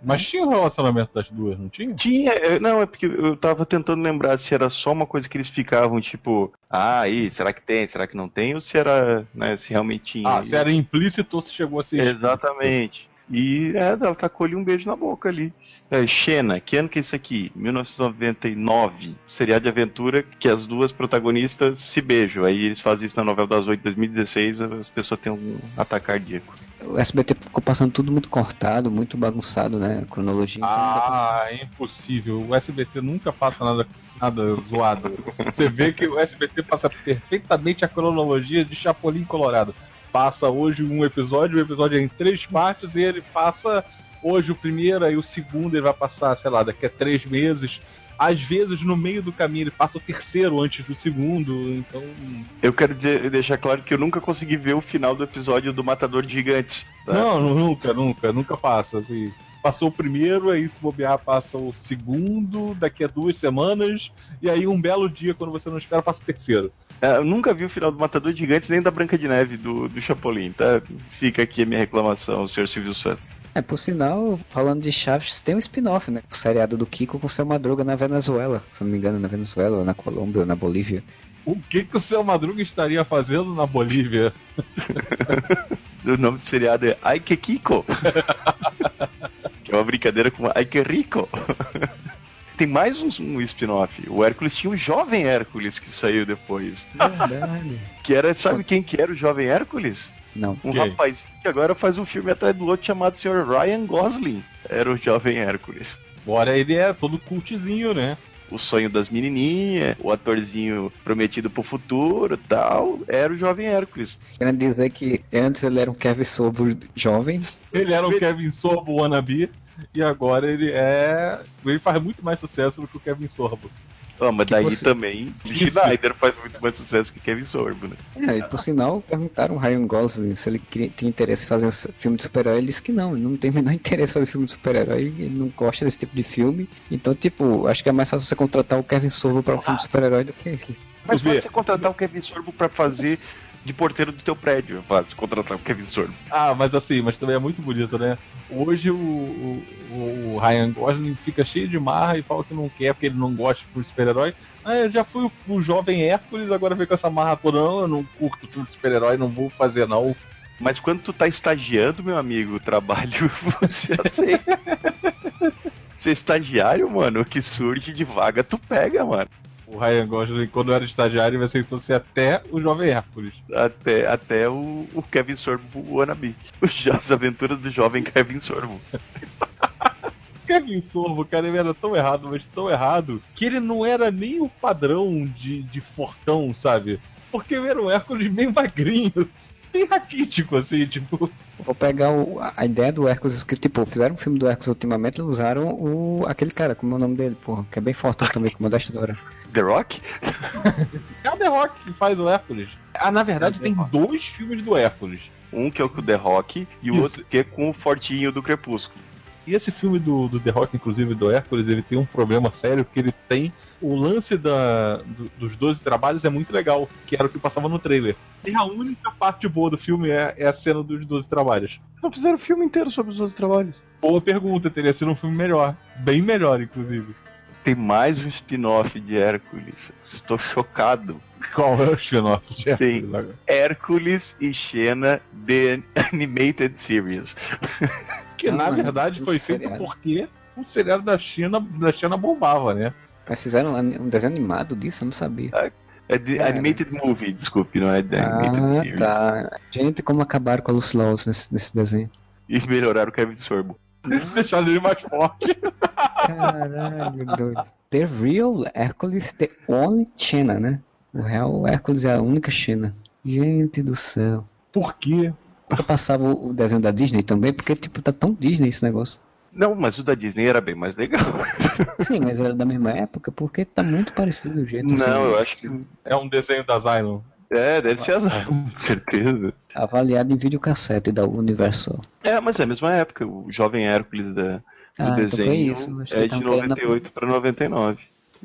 Mas tinha um relacionamento das duas, não tinha? Tinha, é, não, é porque eu tava tentando lembrar se era só uma coisa que eles ficavam, tipo, ah, aí, será que tem, será que não tem, ou se era, né, se realmente tinha. Ah, se era implícito ou se chegou a ser Exatamente. Explícito. E é, ela tacou-lhe um beijo na boca ali. É, Xena, que ano que é isso aqui? 1999. Seriado de aventura que as duas protagonistas se beijam. Aí eles fazem isso na novela das oito de 2016, as pessoas têm um ataque cardíaco. O SBT ficou passando tudo muito cortado, muito bagunçado, né? A cronologia. Então ah, é impossível. O SBT nunca passa nada, nada zoado. Você vê que o SBT passa perfeitamente a cronologia de Chapolin Colorado passa hoje um episódio, o episódio é em três partes, e ele passa hoje o primeiro, aí o segundo ele vai passar, sei lá, daqui a três meses. Às vezes, no meio do caminho, ele passa o terceiro antes do segundo, então. Eu quero dizer, deixar claro que eu nunca consegui ver o final do episódio do Matador de Gigantes. Tá? Não, nunca, nunca, nunca passa, assim passou o primeiro, aí se bobear passa o segundo, daqui a duas semanas, e aí um belo dia, quando você não espera, passa o terceiro. É, eu nunca vi o final do Matador de Gigantes nem da Branca de Neve do, do Chapolin, tá? Fica aqui a minha reclamação, senhor Silvio Santos. É, por sinal, falando de Chaves, tem um spin-off, né? O seriado do Kiko com o Seu Madruga na Venezuela. Se não me engano, na Venezuela, ou na Colômbia, ou na Bolívia. O que, que o Seu Madruga estaria fazendo na Bolívia? [laughs] o nome do seriado é Ai que Kiko. [laughs] que é uma brincadeira com Ai que Rico. Tem mais um, um spin-off. O Hércules tinha o jovem Hércules que saiu depois. Verdade. [laughs] Que era, sabe quem que era o jovem Hércules? Não. Um rapaz que agora faz um filme atrás do outro chamado Sr. Ryan Gosling. Era o jovem Hércules. Bora, ele é todo cultizinho, né? O sonho das menininhas, o atorzinho prometido pro futuro tal, era o jovem Hércules. Querendo dizer que antes ele era um Kevin Sorbo jovem. Ele era um Kevin Sorbo wannabe e agora ele é. Ele faz muito mais sucesso do que o Kevin Sorbo. Oh, mas daí você... também o Schneider faz muito mais sucesso que Kevin Sorbo, né? É, e por sinal, perguntaram o Ryan Gosling se ele queria, tinha interesse em fazer um filme de super-herói. Ele disse que não, ele não tem o menor [laughs] interesse em fazer filme de super-herói, ele não gosta desse tipo de filme. Então, tipo, acho que é mais fácil você contratar o Kevin Sorbo para um filme de super-herói do que ele. Mas pode você contratar o Kevin Sorbo para fazer de porteiro do teu prédio, fácil, contratar o Kevin Sorbo. Ah, mas assim, mas também é muito bonito, né? Hoje o, o, o, Ryan Gosling fica cheio de marra e fala que não quer porque ele não gosta de super-herói. Ah, eu já fui o, o, jovem Hércules, agora vem com essa marra toda, não, eu não curto filme de super-herói, não vou fazer não. Mas quando tu tá estagiando, meu amigo, o trabalho, [laughs] você aceita. [laughs] Ser estagiário, mano, o que surge de vaga, tu pega, mano o Ryan Gosling, quando era estagiário, ele aceitou ser até o Jovem Hércules. Até, até o, o Kevin Sorbo Wannabe. [laughs] As aventuras do jovem Kevin Sorbo. [laughs] Kevin Sorbo, cara, ele era tão errado, mas tão errado, que ele não era nem o padrão de, de fortão, sabe? Porque ele era um Hércules meio magrinho, [laughs] bem raquítico, assim, tipo. Vou pegar o, a ideia do Hércules, que tipo, fizeram um filme do Hércules ultimamente, eles usaram o, aquele cara, como é o nome dele, porra, que é bem forte [laughs] também, como o Dora. The Rock? é o The Rock que faz o Hércules. Ah, na verdade, é tem dois filmes do Hércules. Um que é o com o The Rock e o outro que é com o Fortinho do Crepúsculo. E esse filme do, do The Rock, inclusive do Hércules, ele tem um problema sério que ele tem o lance da, do, dos 12 trabalhos é muito legal, que era o que passava no trailer. E a única parte boa do filme é, é a cena dos 12 trabalhos. Não fizeram o filme inteiro sobre os 12 trabalhos. Boa pergunta, teria sido um filme melhor. Bem melhor, inclusive. Tem mais um spin-off de Hércules. Estou chocado. Qual é o spin-off de Tem Hércules agora? Hércules e Xena The Animated Series. Que na verdade foi feito porque o seriado da China, da China bombava, né? Mas fizeram um desenho animado disso, eu não sabia. É The Cara. Animated Movie, desculpe, não é The Animated Ah, Series. tá. Gente, como acabaram com a Lucy Lawless nesse, nesse desenho. E melhoraram o Kevin Sorbo. [laughs] Deixaram ele mais forte. Caralho, doido. The Real Hércules, The Only China, né? O real Hércules é a única China. Gente do céu. Por quê? Porque eu passava o o desenho da Disney também, porque tipo, tá tão Disney esse negócio. Não, mas o da Disney era bem mais legal. [laughs] Sim, mas era da mesma época, porque tá muito parecido o jeito assim. Não, eu acho que. É um desenho da Zylon. É, deve ser azar, com certeza. Avaliado em videocassete da Universal. É, mas é a mesma época. O jovem Hércules da, do Ah, então foi desenho isso. Acho que é de tavam querendo- 98 pra 99.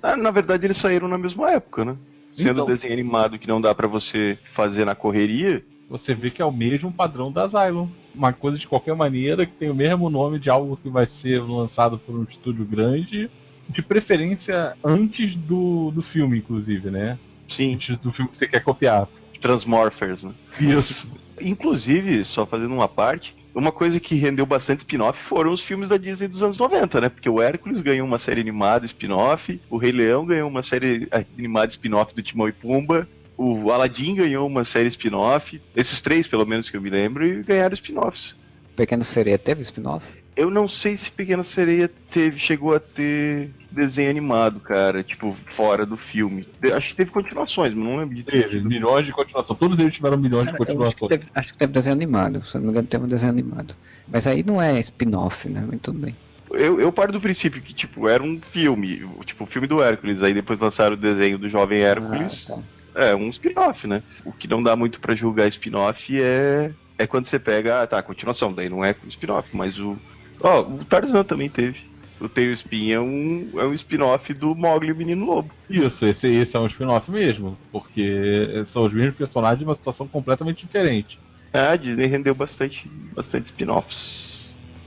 Ah, na verdade, eles saíram na mesma época, né? Sendo Então. desenho animado que não dá pra você fazer na correria. Você vê que é o mesmo padrão da Zylon. Uma coisa de qualquer maneira que tem o mesmo nome de algo que vai ser lançado por um estúdio grande. De preferência antes do, do filme, inclusive, né? Sim, Antes do filme que você quer copiar. Transmorphers, né? Isso. [laughs] Inclusive, só fazendo uma parte, uma coisa que rendeu bastante spin-off foram os filmes da Disney dos anos 90, né? Porque o Hércules ganhou uma série animada spin-off, o Rei Leão ganhou uma série animada spin-off do Timão e Pumba, o Aladdin ganhou uma série spin-off, esses três, pelo menos que eu me lembro, e ganharam spin-offs. Pequena Sereia teve spin-off? Eu não sei se Pequena Sereia teve, chegou a ter desenho animado, cara, tipo, fora do filme. De- Acho que teve continuações, mas não lembro de ter Teve milhões de continuação. Todos eles tiveram milhões de Cara, eu acho, que continuações. teve, acho que teve desenho animado, se não me engano teve um desenho animado. Mas aí não é spin-off, né? Mas tudo bem. Eu, eu paro do princípio que, tipo, era um filme, o- tipo, o filme do Hércules, aí depois lançaram o desenho do jovem Hércules. Ah, tá. É, um spin-off, né? O que não dá muito pra julgar spin-off é, é quando você pega, ah, tá, continuação, daí não é spin-off, mas o. Ó, o Tarzan também teve. O Tenho Espinha é um, é um spin-off do Mogli e o Menino Lobo. Isso, esse, esse é um spin-off mesmo. Porque são os mesmos personagens de uma situação completamente diferente. É, a Disney rendeu bastante, bastante spin-offs.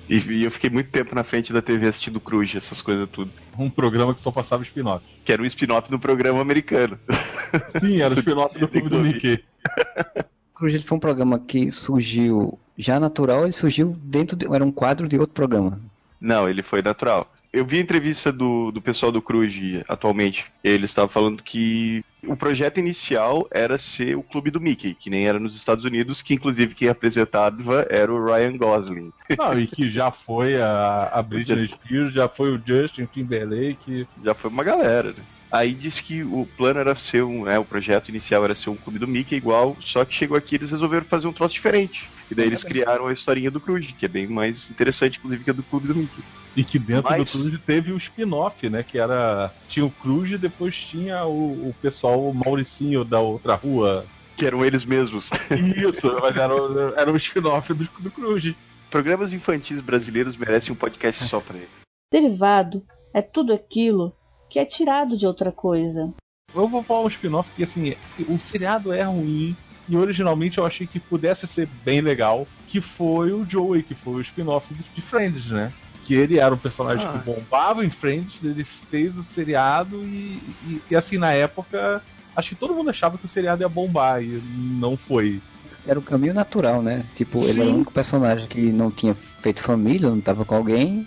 E, e eu fiquei muito tempo na frente da TV assistindo Cruz, essas coisas tudo. Um programa que só passava spin-off. Que era um spin-off do programa americano. Sim, era o [laughs] spin-off do filme do Mickey. [laughs] Cruz foi um programa que surgiu já natural e surgiu dentro de. Era um quadro de outro programa. Não, ele foi natural. Eu vi a entrevista do, do pessoal do Cruz atualmente. Eles estavam falando que o projeto inicial era ser o clube do Mickey, que nem era nos Estados Unidos, que inclusive quem apresentava era o Ryan Gosling. Não, e que já foi a, a [laughs] Britney Spears, já foi o Justin Timberlake. Já foi uma galera, né? Aí disse que o plano era ser um. É, o projeto inicial era ser um clube do Mickey igual, só que chegou aqui e eles resolveram fazer um troço diferente. E daí eles criaram a historinha do Cruz, que é bem mais interessante, inclusive, que a do clube do Mickey. E que dentro Mas- do Cruz teve o spin-off, né? Que era. Tinha o Cruz e depois tinha o, o pessoal, o Mauricinho da outra rua. Que eram eles mesmos. [laughs] Isso, mas era, o- era o spin-off do, do Cruz. Programas infantis brasileiros merecem um podcast só pra ele. Derivado é tudo aquilo que é tirado de outra coisa. Eu vou falar um spin-off que, assim, o seriado é ruim. E originalmente eu achei que pudesse ser bem legal. Que foi o Joey, que foi o spin-off de- Friends, né? Que ele era um personagem Ah. que bombava em Friends, ele fez o seriado e, e, e, assim, na época, acho que todo mundo achava que o seriado ia bombar e não foi. Era o caminho natural, né? Tipo, ele era o Sim. único personagem que não tinha feito família, não tava com alguém.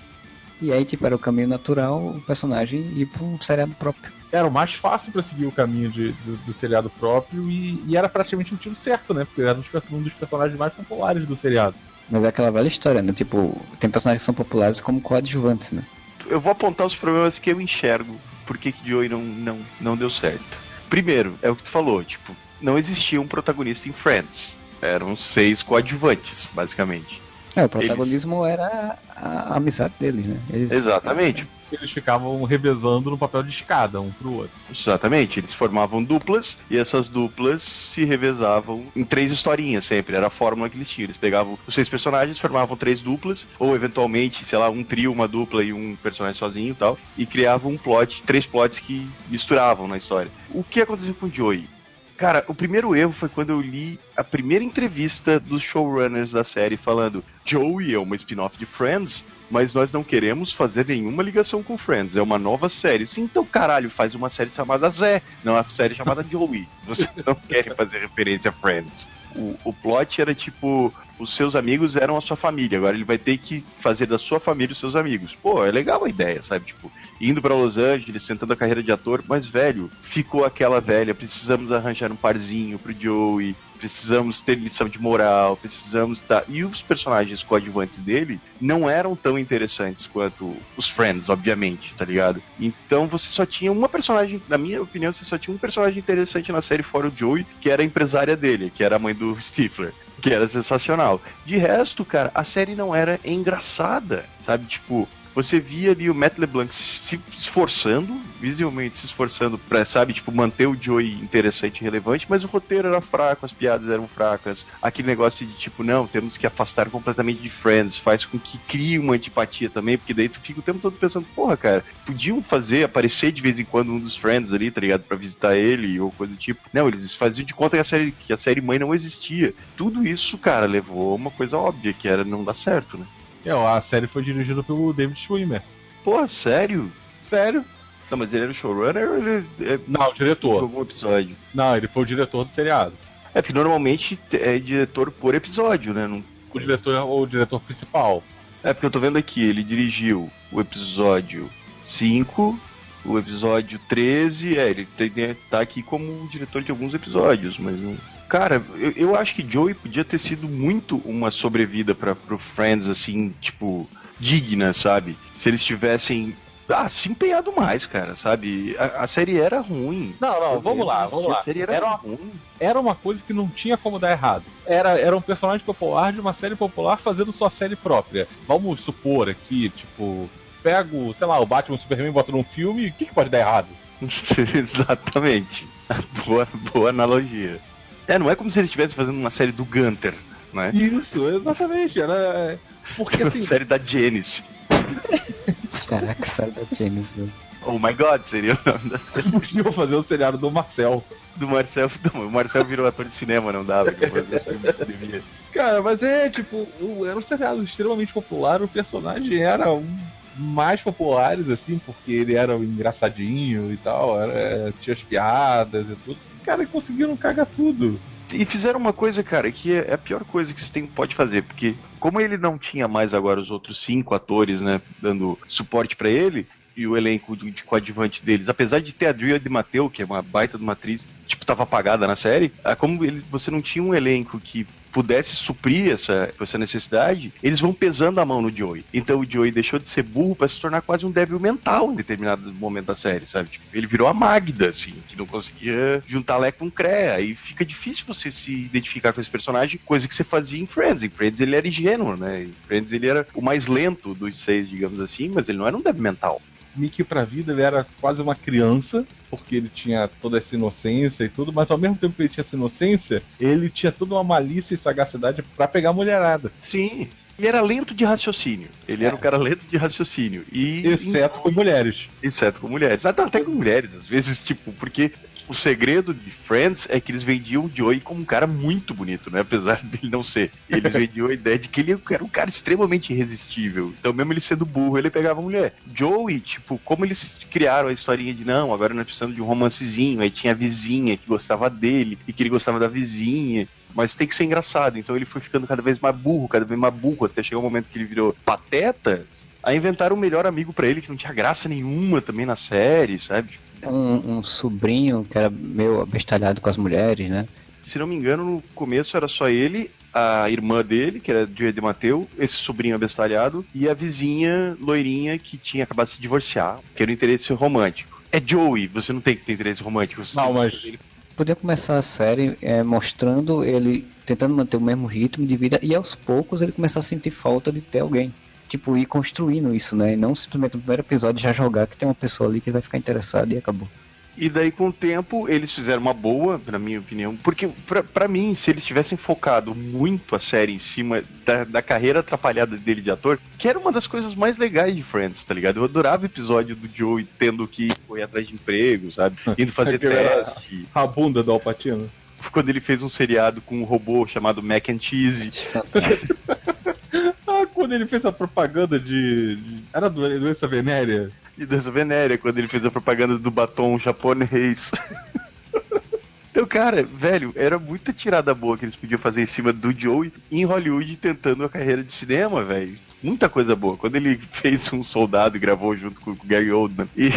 E aí, tipo, era o caminho natural o personagem ir pra um seriado próprio. Era o mais fácil pra seguir o caminho de- do, do seriado próprio e, e era praticamente o tiro certo, né? Porque era um um dos personagens mais populares do seriado. Mas é aquela velha história, né? Tipo, tem personagens que são populares como coadjuvantes, né? Eu vou apontar os problemas que eu enxergo. Por que que Joey não, não, não deu certo? Primeiro, é o que tu falou, tipo, não existia um protagonista em Friends. Eram seis coadjuvantes, basicamente. É, o protagonismo era a, a amizade deles, né? Eles, Exatamente. Eles ficavam revezando no papel de escada, um pro outro. Exatamente. Eles formavam duplas e essas duplas se revezavam em três historinhas sempre. Era a fórmula que eles tinham. Eles pegavam os seis personagens, formavam três duplas, ou eventualmente, sei lá, um trio, uma dupla e um personagem sozinho e tal, e criavam um plot, três plots que misturavam na história. O que aconteceu com o Joey? Cara, o primeiro erro foi quando eu li a primeira entrevista dos showrunners da série falando: Joey é uma spin-off de Friends, mas nós não queremos fazer nenhuma ligação com Friends. É uma nova série. Sim, então, caralho, faz uma série chamada Zé, não uma série chamada Joey. Vocês não [laughs] querem fazer referência a Friends. O, o plot era tipo: os seus amigos eram a sua família, agora ele vai ter que fazer da sua família os seus amigos. Pô, é legal a ideia, sabe? Tipo, indo para Los Angeles, tentando a carreira de ator, mas velho, ficou aquela velha, precisamos arranjar um parzinho pro Joey, precisamos ter lição de moral, precisamos estar. E os personagens coadjuvantes dele não eram tão interessantes quanto os Friends, obviamente, tá ligado? Então você só tinha uma personagem, na minha opinião, você só tinha um personagem interessante na série fora o Joey, que era a empresária dele, que era a mãe do Stifler que era sensacional. De resto, cara, a série não era engraçada, sabe? Tipo, você via ali o Matt LeBlanc se esforçando, visivelmente se esforçando pra, sabe, tipo, manter o Joey interessante e relevante, mas o roteiro era fraco, as piadas eram fracas, aquele negócio de tipo, não, temos que afastar completamente de Friends, faz com que crie uma antipatia também, porque daí tu fica o tempo todo pensando, porra, cara, podiam fazer, aparecer de vez em quando um dos Friends ali, tá ligado, pra visitar ele ou coisa do tipo. Não, eles faziam de conta que a série, que a série mãe não existia. Tudo isso, cara, levou a uma coisa óbvia, que era não dar certo, né? É, a série foi dirigida pelo David Schwimmer. Pô, sério? Sério? Não, mas ele era o showrunner ou ele. É... Não, o diretor. Algum episódio. Não, ele foi o diretor do seriado. É, porque normalmente é diretor por episódio, né? Não... O diretor é o diretor principal. É, porque eu tô vendo aqui, ele dirigiu o episódio 5, o episódio 13, é, ele tá aqui como diretor de alguns episódios, mas não. Cara, eu, eu acho que Joey podia ter sido muito uma sobrevida para pro Friends, assim, tipo, digna, sabe? Se eles tivessem ah, se empenhado mais, cara, sabe? A, a série era ruim. Não, não, vamos lá, vamos lá. A série era, era uma, ruim. Era uma coisa que não tinha como dar errado. Era, era um personagem popular de uma série popular fazendo sua série própria. Vamos supor aqui, tipo, pego, sei lá, o Batman e o Superman bota num filme, o que, que pode dar errado? [laughs] Exatamente. Boa, boa analogia. É, não é como se eles estivessem fazendo uma série do Gunter, né? Isso, exatamente. Era. É, porque [laughs] assim. série da Janice. [laughs] Caraca, série da Janice. Né? Oh my god, seria o nome da série. Podiam fazer o seriado do Marcel. Do Marcel, não, o Marcel virou ator de cinema, não dava. Cara, mas é tipo, era um seriado extremamente popular, o personagem era um mais populares, assim, porque ele era engraçadinho e tal, era, tinha as piadas e tudo cara, conseguiram cagar tudo. E fizeram uma coisa, cara, que é a pior coisa que você pode fazer, porque como ele não tinha mais agora os outros cinco atores, né, dando suporte para ele, e o elenco de coadjuvante deles, apesar de ter a Dria de Mateu, que é uma baita de uma atriz, tipo, tava apagada na série, ah, como ele, você não tinha um elenco que pudesse suprir essa, essa necessidade, eles vão pesando a mão no Joey. Então o Joey deixou de ser burro para se tornar quase um débil mental em determinado momento da série, sabe? Tipo, ele virou a Magda, assim, que não conseguia juntar Lé com Crea. E fica difícil você se identificar com esse personagem, coisa que você fazia em Friends. Em Friends ele era ingênuo, né? Em Friends ele era o mais lento dos seis, digamos assim, mas ele não era um débil mental. Mickey pra vida ele era quase uma criança, porque ele tinha toda essa inocência e tudo, mas ao mesmo tempo que ele tinha essa inocência, ele tinha toda uma malícia e sagacidade para pegar a mulherada. Sim. E era lento de raciocínio. Ele é. era um cara lento de raciocínio. E... Exceto com mulheres. Exceto com mulheres. Até com mulheres, às vezes, tipo, porque o segredo de Friends é que eles vendiam o Joey como um cara muito bonito, né? Apesar [laughs] dele não ser. Eles vendiam a ideia de que ele era um cara extremamente irresistível. Então, mesmo ele sendo burro, ele pegava a mulher. Joey, tipo, como eles criaram a historinha de não, agora nós precisamos de um romancezinho. Aí tinha a vizinha que gostava dele e que ele gostava da vizinha mas tem que ser engraçado. Então ele foi ficando cada vez mais burro, cada vez mais burro, até chegar o um momento que ele virou pateta. Aí inventaram um melhor amigo para ele que não tinha graça nenhuma também na série, sabe? Um, um sobrinho que era meio abestalhado com as mulheres, né? Se não me engano, no começo era só ele, a irmã dele, que era de Mateu, esse sobrinho abestalhado, e a vizinha loirinha que tinha acabado de se divorciar, que era o interesse romântico. É Joey, você não tem que ter interesse romântico. não, mas... Podia começar a série é, mostrando ele tentando manter o mesmo ritmo de vida e aos poucos ele começar a sentir falta de ter alguém tipo, ir construindo isso, né? E não simplesmente no primeiro episódio já jogar que tem uma pessoa ali que vai ficar interessada e acabou. E daí, com o tempo, eles fizeram uma boa, na minha opinião. Porque, pra, pra mim, se eles tivessem focado muito a série em cima da, da carreira atrapalhada dele de ator, que era uma das coisas mais legais de Friends, tá ligado? Eu adorava o episódio do Joey tendo que ir atrás de emprego, sabe? [laughs] Indo fazer teste. A bunda do Alpatino. Quando ele fez um seriado com um robô chamado Mac and Cheese. Quando ele fez a propaganda de. de- Era do- doença venérea? E dessa venéria, quando ele fez a propaganda do batom japonês. [laughs] Então, cara, velho, era muita tirada boa que eles podiam fazer em cima do Joey em Hollywood tentando a carreira de cinema, velho. Muita coisa boa. Quando ele fez um soldado e gravou junto com o Gary Oldman. E.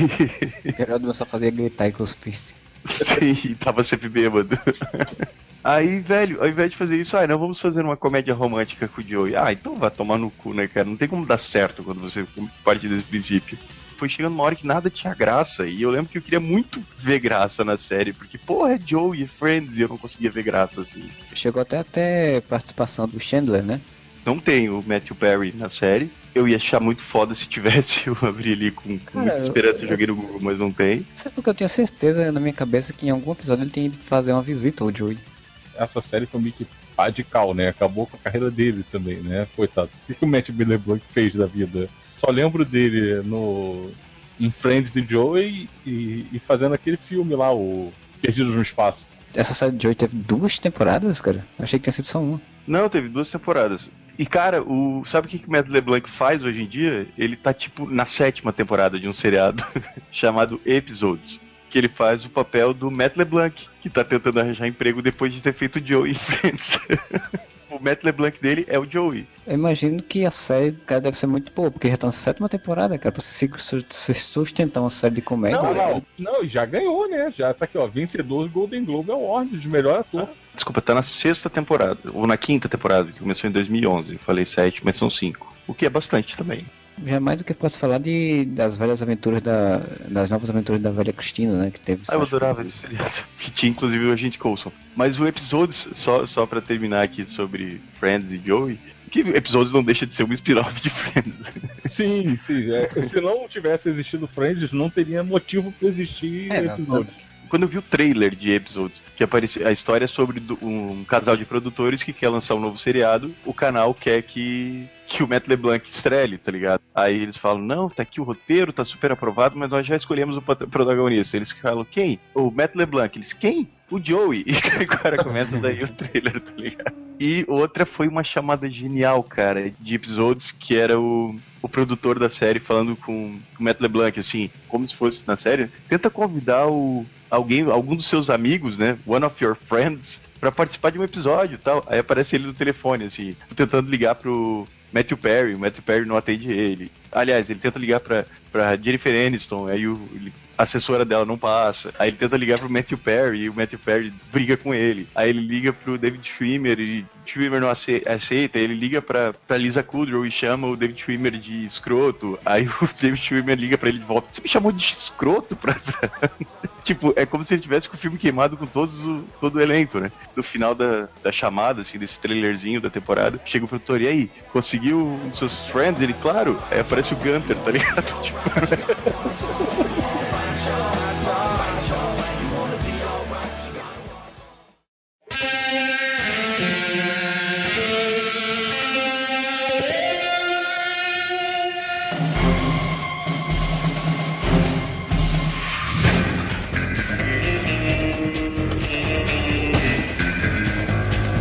Geraldo só fazia gritar e cuspir. [laughs] Sim, tava sempre bêbado. [laughs] Aí, velho, ao invés de fazer isso, ah, não, vamos fazer uma comédia romântica com o Joey. Ah, então vai tomar no cu, né, cara? Não tem como dar certo quando você parte desse princípio. Foi chegando uma hora que nada tinha graça. E eu lembro que eu queria muito ver graça na série. Porque, porra, é Joey, é Friends, e eu não conseguia ver graça assim. Chegou até até participação do Chandler, né? Não tem o Matthew Perry na série. Eu ia achar muito foda se tivesse. [laughs] Eu abri ali com, com muita esperança, eu- joguei no Google, mas não tem. Sabe porque eu tinha certeza na minha cabeça que em algum episódio ele tinha ido fazer uma visita ao Joey. Essa série foi meio que radical, né? Acabou com a carreira dele também, né? Coitado. O que, que o Matt Miller Blanc fez da vida? Só lembro dele no. em Friends e Joey e, e fazendo aquele filme lá, o Perdidos no Espaço. Essa série de Joey teve duas temporadas, cara. Eu achei que tinha sido só uma. Não, teve duas temporadas. E cara, o sabe o que, que o Matt LeBlanc faz hoje em dia? Ele tá tipo na sétima temporada de um seriado [laughs] chamado Episodes. Que ele faz o papel do Matt LeBlanc, que tá tentando arranjar emprego depois de ter feito Joey em Friends. [laughs] o Matt LeBlanc dele é o Joey. Eu imagino que a série, cara, deve ser muito boa, porque já tá na sétima temporada, cara. Pra se se- se sustentar uma série de comédia. Não, não, não, e já ganhou, né? Já tá aqui, ó, vencedor do Golden Globe Award de melhor ator. Desculpa, tá na sexta temporada, ou na quinta temporada, que começou em 2011. Eu falei sete, mas são cinco. O que é bastante também. Já é mais do que posso falar de, das velhas aventuras da. das novas aventuras da velha Cristina, né? Que teve. Ah, eu adorava esse seriado. [laughs] Que tinha inclusive o Agente Coulson. Mas o Episodes, só, só pra terminar aqui sobre Friends e Joey, que Episodes não deixa de ser um spin-off de Friends. [laughs] Sim, sim. é, se não tivesse existido Friends, não teria motivo pra existir É, episódio. Quando eu vi o trailer de Episodes, que aparecia a história é sobre um casal de produtores que quer lançar um novo seriado, o canal quer que que o Matt LeBlanc estrele, tá ligado? Aí eles falam, não, tá aqui o roteiro, tá super aprovado, mas nós já escolhemos o protagonista. Eles falam, quem? O Matt LeBlanc. Eles, quem? O Joey. [laughs] E cara começa daí o trailer, tá ligado? E outra foi uma chamada genial, cara, de episódios que era o, o produtor da série falando com o Matt LeBlanc, assim, como se fosse na série. Tenta convidar o, alguém, algum dos seus amigos, né? One of your friends, pra participar de um episódio e tal. Aí aparece ele no telefone, assim, tentando ligar pro Matthew Perry, o Matthew Perry não atende ele. Aliás, ele tenta ligar pra, pra Jennifer Aniston, aí o, ele- a assessora dela não passa. Aí ele tenta ligar pro Matthew Perry e o Matthew Perry briga com ele. Aí ele liga pro David Schwimmer e Schwimmer não ace- aceita. Ele liga pra, pra Lisa Kudrow e chama o David Schwimmer de escroto. Aí o [laughs] David Schwimmer liga pra ele de volta. Você me chamou de escroto pra... pra-" [laughs] tipo, é como se ele tivesse com o filme queimado com todos o, todo o elenco, né? No final da, da chamada, assim, desse trailerzinho da temporada, chega o produtor, e aí, conseguiu um dos seus friends? Ele, claro, aí aparece o Gunter, tá ligado? [laughs] Tipo,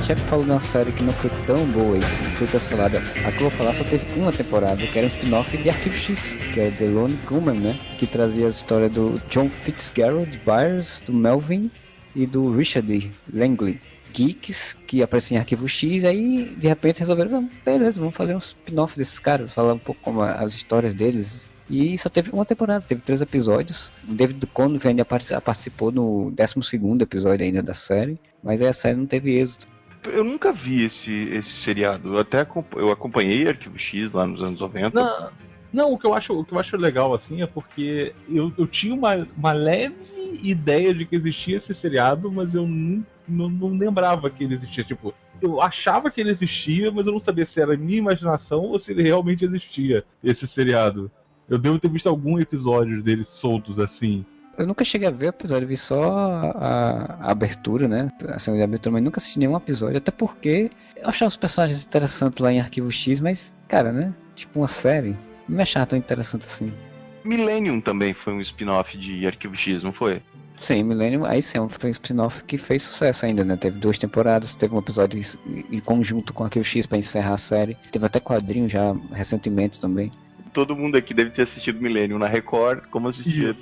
Já que falou de uma série que não foi tão boa e foi cancelada, a que eu vou falar só teve uma temporada, que era um spin-off de Arquivo X, que é The Lone Gunman, né? Que trazia a história do John Fitzgerald Byers, do Melvin e do Richard Langley. Geeks que apareciam em Arquivo X, aí de repente resolveram, "Não, beleza, vamos fazer um spin-off desses caras, falar um pouco como as histórias deles. E só teve uma temporada, teve três episódios. O David Duchovny participou no 12 episódio ainda da série, mas aí a série não teve êxito. Eu nunca vi esse, esse seriado. Eu até eu acompanhei Arquivo X lá nos anos 90. Não, não o, que eu acho, o que eu acho legal assim é porque eu, eu tinha uma, uma leve ideia de que existia esse seriado, mas eu não, não, lembrava que ele existia. Tipo, eu achava que ele existia, mas eu não sabia se era minha imaginação ou se ele realmente existia, esse seriado. Eu devo ter visto algum episódio dele soltos assim. Eu nunca cheguei a ver o episódio, eu vi só a, a abertura, né? A cena de abertura, mas nunca assisti nenhum episódio, até porque eu achava os personagens interessantes lá em Arquivo X, mas, cara, né? Tipo uma série, não me achava tão interessante assim. Millennium também foi um spin-off de Arquivo X, não foi? Sim, Millennium, aí sim, foi um spin-off que fez sucesso ainda, né? Teve duas temporadas, teve um episódio em conjunto com Arquivo X para encerrar a série. Teve até quadrinho já recentemente também todo mundo aqui deve ter assistido Millennium na Record, como assistia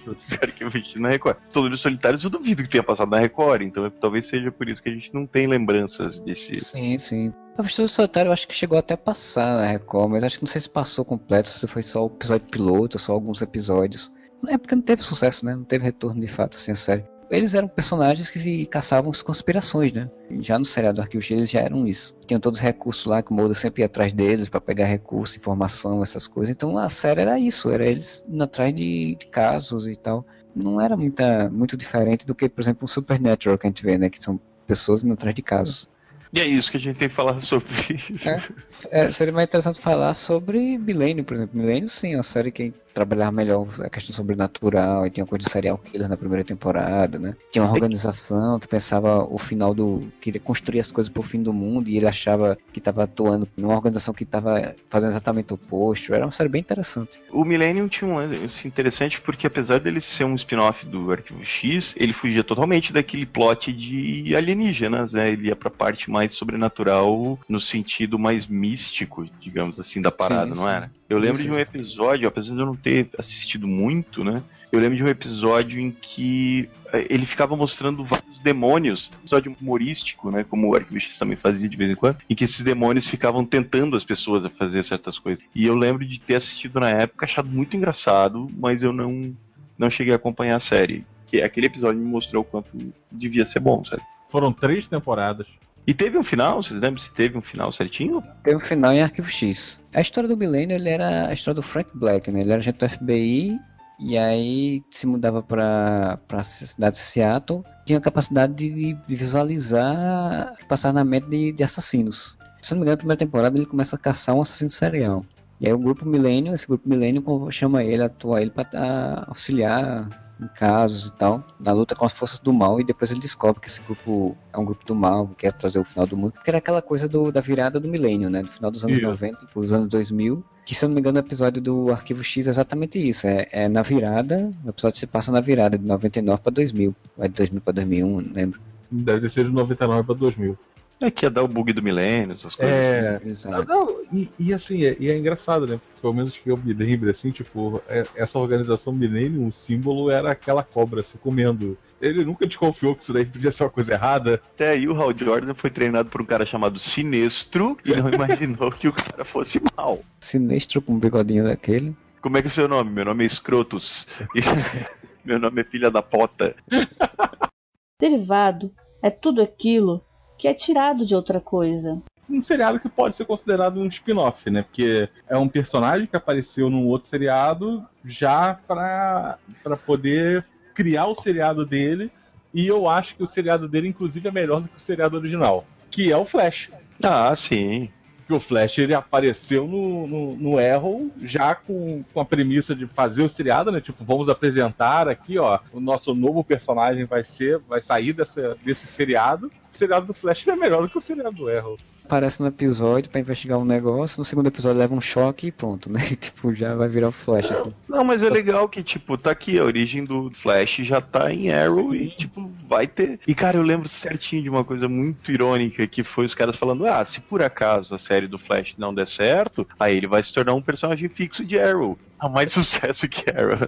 Arquivo X na Record. Todos Solitários eu duvido que tenha passado na Record, então talvez seja por isso que a gente não tem lembranças desse. Sim, sim. A Aventura Solitário eu acho que chegou até a passar na Record, mas acho que não sei se passou completo, se foi só o episódio piloto, só alguns episódios. É porque não teve sucesso, né? Não teve retorno de fato, assim, a série eles eram personagens que caçavam as conspirações, né? Já no seriado do Arquivo X eles já eram isso. Tinham todos os recursos lá, que o Mulder sempre ia atrás deles para pegar recursos, informação, essas coisas. Então a série era isso, era eles indo atrás de, de, casos e tal. Não era muita, muito diferente do que, por exemplo, um Supernatural que a gente vê, né? Que são pessoas indo atrás de casos. E é isso que a gente tem que falar sobre isso. É, é, seria mais interessante falar sobre Milênio, por exemplo. Milênio, sim, é uma série que trabalhar melhor a questão sobrenatural, e tinha coisa de serial killer na primeira temporada, né? Tinha uma organização que pensava o final do. queria construir as coisas pro fim do mundo e ele achava que estava atuando numa organização que estava fazendo exatamente o oposto. Era uma série bem interessante. O Millennium tinha um lance interessante porque apesar dele ser um spin-off do Arquivo X, ele fugia totalmente daquele plot de alienígenas, né? Ele ia pra parte mais sobrenatural no sentido mais místico, digamos assim, da parada, sim, não sim. era? Eu lembro de um episódio, apesar de eu não ter assistido muito, né? Eu lembro de um episódio em que eh, ele ficava mostrando vários demônios, um episódio humorístico, né? Como o Arquivist também fazia de vez em quando, em que esses demônios ficavam tentando as pessoas a fazer certas coisas. E eu lembro de ter assistido na época, achado muito engraçado, mas eu não, não cheguei a acompanhar a série. Que aquele episódio me mostrou o quanto devia ser bom, sabe? Foram três temporadas. E teve um final? Vocês lembram se teve um final certinho? Teve um final em Arquivo X. A história do Milênio ele era a história do Frank Black, né? Ele era agente do FBI e aí se mudava para a cidade de Seattle. Tinha a capacidade de, visualizar, passar na mente de, de assassinos. Se não me engano, na primeira temporada ele começa a caçar um assassino serial. E aí o grupo Milênio, esse grupo Milênio chama ele, atua ele para auxiliar em casos e tal, na luta com as forças do mal, e depois ele descobre que esse grupo é um grupo do mal, que quer trazer o final do mundo, porque era aquela coisa do, da virada do milênio, né, do final dos anos isso. 90 para os anos 2000, que se eu não me engano o episódio do Arquivo X é exatamente isso, é, é na virada, o episódio se passa na virada de 99 para 2000, vai de 2000 para 2001, não lembro. Deve ter sido de 99 para 2000. É que ia dar o bug do milênio, essas coisas é, assim. Não, e, e, assim, é, e é engraçado, né? Pelo menos que eu me lembro, assim, tipo, é, essa organização milênio, o símbolo era aquela cobra se comendo. Ele nunca desconfiou que isso daí podia ser uma coisa errada. Até aí o Hal Jordan foi treinado por um cara chamado Sinestro e não [laughs] imaginou que o cara fosse mal. Sinestro com um bigodinho daquele. Como é que é o seu nome? Meu nome é Scrotus. [laughs] Meu nome é Filha da Pota. Derivado é tudo aquilo que é tirado de outra coisa. Um seriado que pode ser considerado um spin-off, né? Porque é um personagem que apareceu num outro seriado já para poder criar o seriado dele. E eu acho que o seriado dele, inclusive, é melhor do que o seriado original, que é o Flash. Ah, sim que o Flash ele apareceu no, no, no Arrow já com, com a premissa de fazer o seriado, né? Tipo, vamos apresentar aqui, ó, o nosso novo personagem vai ser, vai sair dessa, desse seriado. O seriado do Flash é melhor do que o seriado do Arrow aparece no episódio para investigar um negócio, no segundo episódio leva um choque e pronto, né? [laughs] tipo, já vai virar o Flash. Assim. Não, mas é legal que, tipo, tá aqui, a origem do Flash já tá em Arrow Sim. e, tipo, vai ter. E, cara, eu lembro certinho de uma coisa muito irônica que foi os caras falando: ah, se por acaso a série do Flash não der certo, aí ele vai se tornar um personagem fixo de Arrow. Há mais [laughs] sucesso que Arrow.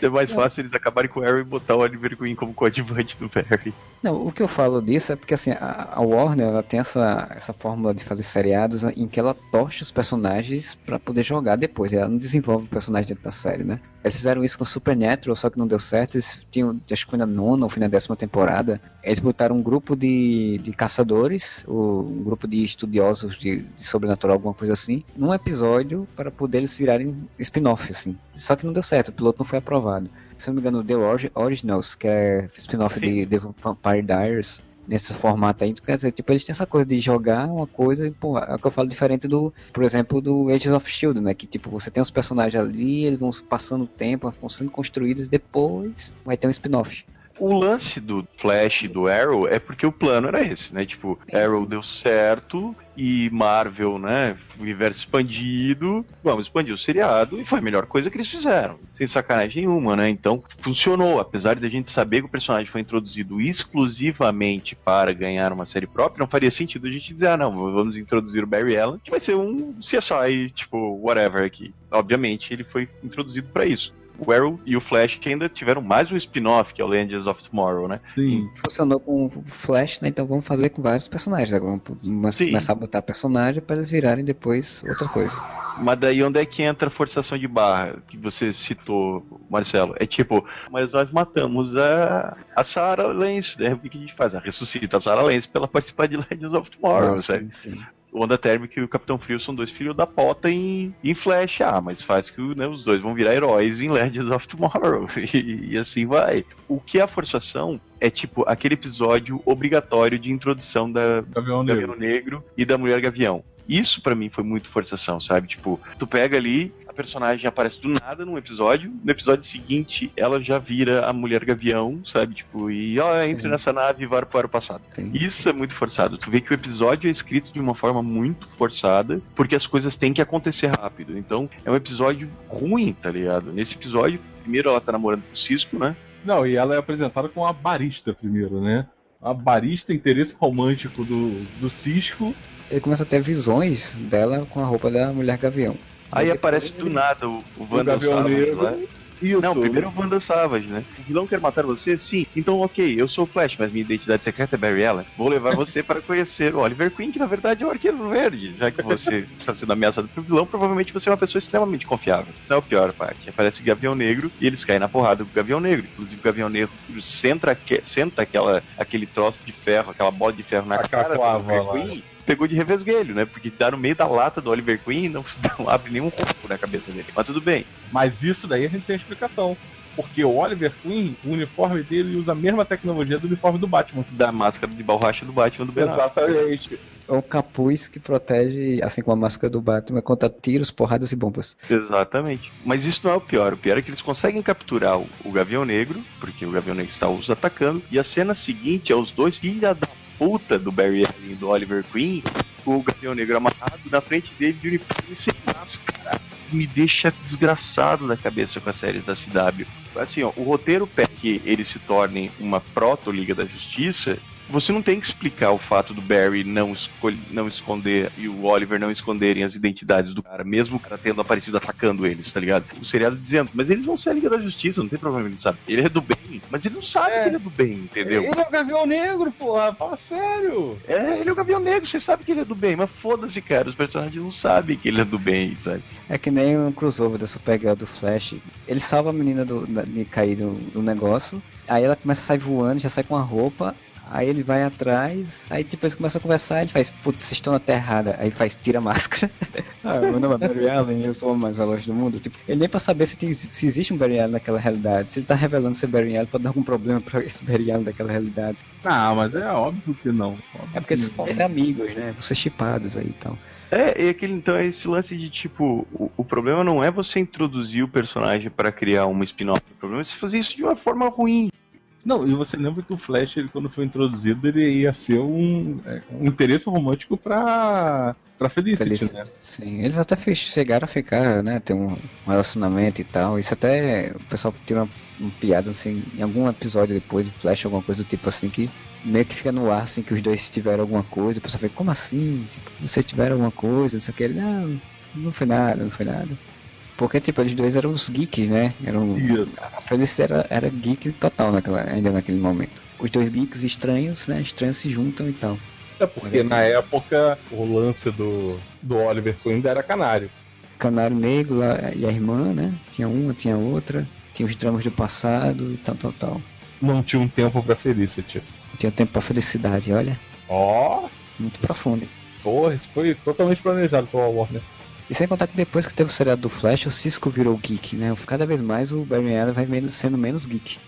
Tá é mais fácil eles acabarem com o Harry e botar o Oliver Queen como coadjuvante do Barry. Não, o que eu falo disso é porque assim, a, a Warner ela tem essa, essa fórmula de fazer seriados em que ela torce os personagens para poder jogar depois. Ela não desenvolve o personagem dentro da série, né? Eles fizeram isso com Supernatural, só que não deu certo. Eles tinham, acho que foi na nona ou foi na décima temporada. Eles botaram um grupo de, de caçadores, um grupo de estudiosos de, de sobrenatural, alguma coisa assim, num episódio para poder eles virarem spin-off, assim. Só que não deu certo, o piloto não foi aprovado. Se não me engano, The Originals, que é spin-off de The Vampire Diaries, nesse formato aí. Quer dizer, tipo, eles têm essa coisa de jogar uma coisa, pô, é o que eu falo diferente do, por exemplo, do Agents of Shield, né? Que tipo, você tem os personagens ali, eles vão passando o tempo, vão sendo construídos e depois vai ter um spin-off. O lance do Flash e do Arrow é porque o plano era esse, né? Tipo, Arrow deu certo e Marvel, né? Universo expandido, vamos expandir o seriado e foi a melhor coisa que eles fizeram. Sem sacanagem nenhuma, né? Então, funcionou. Apesar de a gente saber que o personagem foi introduzido exclusivamente para ganhar uma série própria, não faria sentido a gente dizer, ah, não, vamos introduzir o Barry Allen, que vai ser um CSI, tipo, whatever aqui. Obviamente, ele foi introduzido para isso o Arrow e o Flash que ainda tiveram mais um spin-off, que é o Legends of Tomorrow, né? Sim. Funcionou com o Flash, né? Então vamos fazer com vários personagens. Agora vamos Sim. começar a botar personagem para eles virarem depois outra coisa. Mas daí onde é que entra a forçação de barra que você citou, Marcelo? É tipo, mas nós matamos a, a Sarah Lance, né? O que a gente faz? A ressuscita a Sarah Lance pela participar de Legends of Tomorrow, Nossa, sim, sim o Onda Térmica e o Capitão Frio são dois filhos da pota em, em Flash. Ah, mas faz que né, os dois vão virar heróis em Legends of Tomorrow. [laughs] E, e, assim vai. O que é a forçação é tipo aquele episódio obrigatório de introdução da Gavião, Negro. Negro e da Mulher Gavião. Isso para mim foi muito forçação, sabe? Tipo, tu pega ali, personagem aparece do nada num episódio, no episódio seguinte ela já vira a mulher gavião, sabe? Tipo, e ó, entre nessa nave e vai para o passado. Sim. Isso é muito forçado. Tu vê que o episódio é escrito de uma forma muito forçada, porque as coisas têm que acontecer rápido. Então, é um episódio ruim, tá ligado? Nesse episódio, primeiro ela tá namorando com o Cisco, né? Não, e ela é apresentada como a barista primeiro, né? A barista, interesse romântico do, do Cisco. Ele começa a ter visões dela com a roupa da mulher gavião. Aí aparece do nada o, o Wanda Savage lá. Isso. Não, primeiro o Wanda Savage, né? O vilão quer matar você? Sim. Então, ok, eu sou o Flash, mas minha identidade secreta é Barry Allen. Vou levar você para conhecer o Oliver Queen, que na verdade é o Arqueiro Verde. Já que você está [laughs] sendo ameaçado pelo vilão, provavelmente você é uma pessoa extremamente confiável. Não é o pior parte. Aparece o Gavião Negro e eles caem na porrada do Gavião Negro. Inclusive, o Gavião Negro senta, senta aquela, aquele troço de ferro, aquela bola de ferro na A cara do Oliver Queen pegou de revesguelho, né? Porque tá no meio da lata do Oliver Queen e não, [laughs] não abre nenhum corpo na cabeça dele. Mas tudo bem. Mas isso daí a gente tem explicação. Porque o Oliver Queen, o uniforme dele usa a mesma tecnologia do uniforme do Batman. Da máscara de borracha do Batman do Ben Exatamente. É um capuz que protege, assim como a máscara do Batman, contra tiros, porradas e bombas. Exatamente. Mas isso não é o pior. O pior é que eles conseguem capturar o, o Gavião Negro, porque o Gavião Negro está os atacando, e a cena seguinte é os dois filhos da puta do Barry Allen e do Oliver Queen, o Gavião Negro amarrado na frente dele de uniforme sem máscara. Me deixa desgraçado da cabeça com as séries da CW. Assim, ó, o roteiro pede que eles se tornem uma proto-Liga da Justiça você não tem que explicar o fato do Barry não, não esconder e o Oliver não esconderem as identidades do cara, mesmo o cara tendo aparecido atacando eles, tá ligado? O seriado dizendo, mas eles vão ser a Liga da Justiça, não tem problema, ele sabe. Ele é do bem, mas eles não sabem é. que ele é do bem, entendeu? Ele é o Gavião Negro, porra, fala sério. É, ele é o Gavião Negro, você sabe que ele é do bem, mas foda-se, cara, os personagens não sabem que ele é do bem, sabe? É que nem um crossover dessa pegada do Flash. Ele salva a menina do, de cair do, do negócio, aí ela começa a sair voando, já sai com a roupa, Aí ele vai atrás, aí depois começa a conversar, ele faz, putz, vocês estão na terra errada. Aí faz, tira a máscara. [laughs] ah, meu nome é Barry Allen, eu sou o mais veloz do mundo. Tipo, ele nem pra saber se, tem, se existe um Barry Allen naquela realidade. Se ele tá revelando ser Barry Allen, pode dar algum problema pra esse Barry Allen daquela realidade. Não, mas é óbvio que não. Óbvio é porque se fossem amigos, né? Você chipados aí e então. tal. É, e aquele então é esse lance de tipo, o, o problema não é você introduzir o personagem para criar uma spin-off, o problema é você fazer isso de uma forma ruim. Não, e você lembra que o Flash, ele, quando foi introduzido, ele ia ser um, é, um interesse romântico pra, pra Felicity, Felic... né? Sim, eles até chegaram a ficar, né, ter um relacionamento e tal. Isso até o pessoal tira uma, uma piada, assim, em algum episódio depois do Flash, alguma coisa do tipo assim, que meio que fica no ar, assim, que os dois tiveram alguma coisa. O pessoal fica, como assim? Tipo, vocês tiveram alguma coisa, não sei o que. Ele, não, não foi nada, não foi nada. Porque, tipo, eles dois eram os geeks, né? Eram, Isso. A Felicity era, era geek total naquela, ainda naquele momento. Os dois geeks estranhos, né? Estranhos se juntam e tal. É porque na época o lance do, do Oliver Queen era canário. Canário negro e a irmã, né? Tinha uma, tinha outra. Tinha os dramas do passado e tal, tal, tal. Não tinha um tempo pra Felicity. Não tinha tempo pra felicidade, olha. Ó! Oh. Muito profundo. Porra, isso foi totalmente planejado pela Warner. E sem contar que depois que teve o seriado do Flash, o Cisco virou geek, né? Cada vez mais o Barry Allen vai sendo menos geek.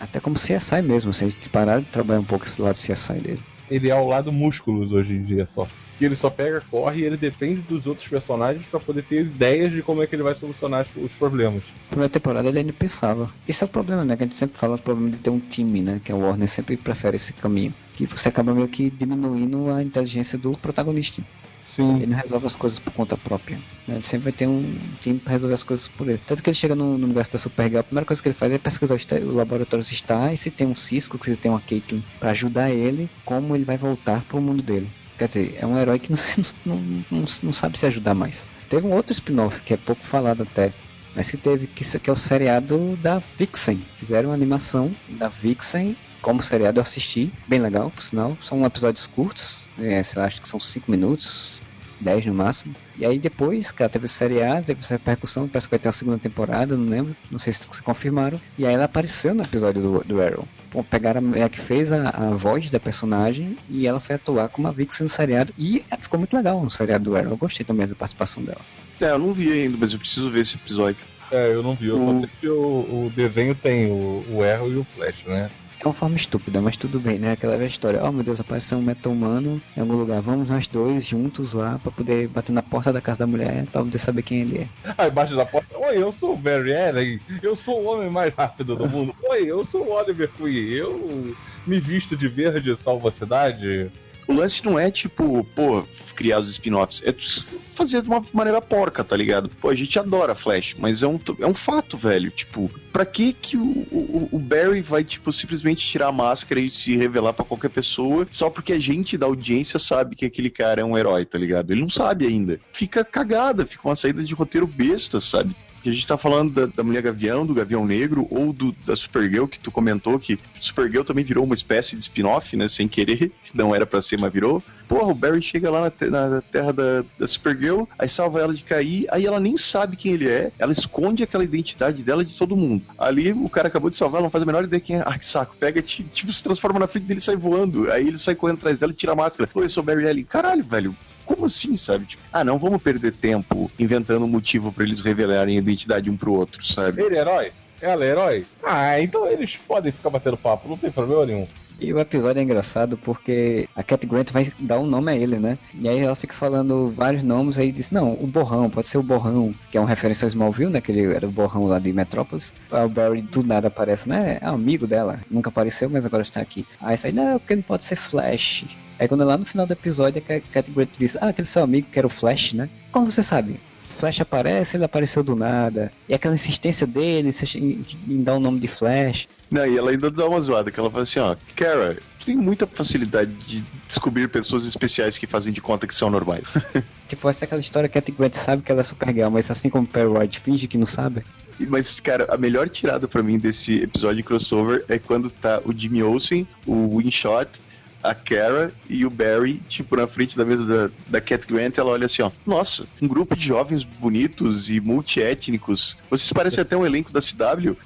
Até como CSI mesmo, se a gente parar de trabalhar um pouco esse lado CSI dele. Ele é ao lado músculos hoje em dia só. E ele só pega, corre e ele depende dos outros personagens para poder ter ideias de como é que ele vai solucionar os problemas. Na primeira temporada ele ainda pensava. Esse é o problema, né? Que a gente sempre fala o problema de ter um time, né? Que a Warner sempre prefere esse caminho. Que você acaba meio que diminuindo a inteligência do protagonista. Sim. Ele não resolve as coisas por conta própria. Né? Ele sempre vai ter um time pra resolver as coisas por ele. Tanto que ele chega no, no universo da Supergirl, a primeira coisa que ele faz é pesquisar o, o laboratório se está e se tem um Cisco, se tem uma Caitlyn pra ajudar ele, como ele vai voltar pro mundo dele. Quer dizer, é um herói que [laughs] não, não, não, não sabe se ajudar mais. Teve um outro spin-off que é pouco falado até, mas que teve, que isso aqui é o seriado da Vixen. Fizeram uma animação da Vixen como seriado eu assisti, bem legal, por sinal. São episódios curtos, é, sei lá, acho que são 5 minutos, 10 no máximo. E aí depois, cara, teve seriado, teve essa repercussão, parece que vai ter uma segunda temporada, não lembro, não sei se confirmaram. E aí ela apareceu no episódio do, do Arrow. Bom, pegaram a mulher que fez a, a voz da personagem e ela foi atuar como a Vixen no seriado. E ficou muito legal no seriado do Arrow. Eu gostei também da participação dela. É, eu não vi ainda, mas eu preciso ver esse episódio. É, eu não vi, eu só O- sei que o, o desenho tem o, o Arrow e o Flash, né? É uma forma estúpida, mas tudo bem, né? Aquela velha história. Oh meu Deus, apareceu um meta-humano em algum lugar. Vamos nós dois juntos lá pra poder bater na porta da casa da mulher pra poder saber quem ele é. Aí embaixo da porta, oi, eu sou o Barry Allen, eu sou o homem mais rápido do mundo. Oi, eu sou o Oliver Queen, eu me visto de verde e salvo a cidade. O lance não é tipo, pô, criar os spin-offs. É fazer de uma maneira porca, tá ligado? Pô, a gente adora Flash, mas é um, é um fato, velho. Tipo, pra que que o, o, o Barry vai, tipo, simplesmente tirar a máscara e se revelar pra qualquer pessoa só porque a gente da audiência sabe que aquele cara é um herói, tá ligado? Ele não sabe ainda. Fica cagada, fica uma saída de roteiro besta, sabe? A gente tá falando da, da Mulher Gavião, do Gavião Negro, ou do, da Supergirl, que tu comentou que Supergirl também virou uma espécie de spin-off, né? Sem querer, não era pra ser, mas virou. Porra, o Barry chega lá na, te- na terra da, da Supergirl, aí salva ela de cair, aí ela nem sabe quem ele é, ela esconde aquela identidade dela de todo mundo. Ali o cara acabou de salvar, ela não faz a menor ideia quem é. Ah, que saco, pega, ti- tipo, se transforma na frente dele e sai voando. Aí ele sai correndo atrás dela e tira a máscara. Oi, eu sou o Barry Allen. Caralho, velho. Como assim, sabe? Tipo, ah, não vamos perder tempo inventando um motivo pra eles revelarem a identidade um pro outro, sabe? Ele é herói? Ela é herói? Ah, então eles podem ficar batendo papo, não tem problema nenhum. E o episódio é engraçado porque a Cat Grant vai dar um nome a ele, né? E aí ela fica falando vários nomes, aí diz, não, o Borrão, pode ser o Borrão, que é uma referência ao Smallville, né? Que ele era o Borrão lá de Metrópolis. Aí o Barry do nada aparece, né? É amigo dela, nunca apareceu, mas agora está aqui. Aí fala, não, porque não pode ser Flash. Aí quando é lá no final do episódio, a Cat Grant diz, ah, aquele seu amigo que era o Flash, né? Como você sabe? Flash aparece, ele apareceu do nada. E aquela insistência dele em, em dar o nome de Flash. Não, e ela ainda dá uma zoada, que ela fala assim, ó, Kara, tu tem muita facilidade de descobrir pessoas especiais que fazem de conta que são normais. [laughs] Tipo, essa é aquela história que a Cat Grant sabe que ela é Supergirl, mas assim como Perry White finge que não sabe. Mas, cara, a melhor tirada pra mim desse episódio de crossover é quando tá o Jimmy Olsen, o Winshot, a Kara e o Barry, tipo, na frente da mesa da, da Cat Grant, ela olha assim, ó, nossa, um grupo de jovens bonitos e multiétnicos. Vocês parecem até um elenco da CW.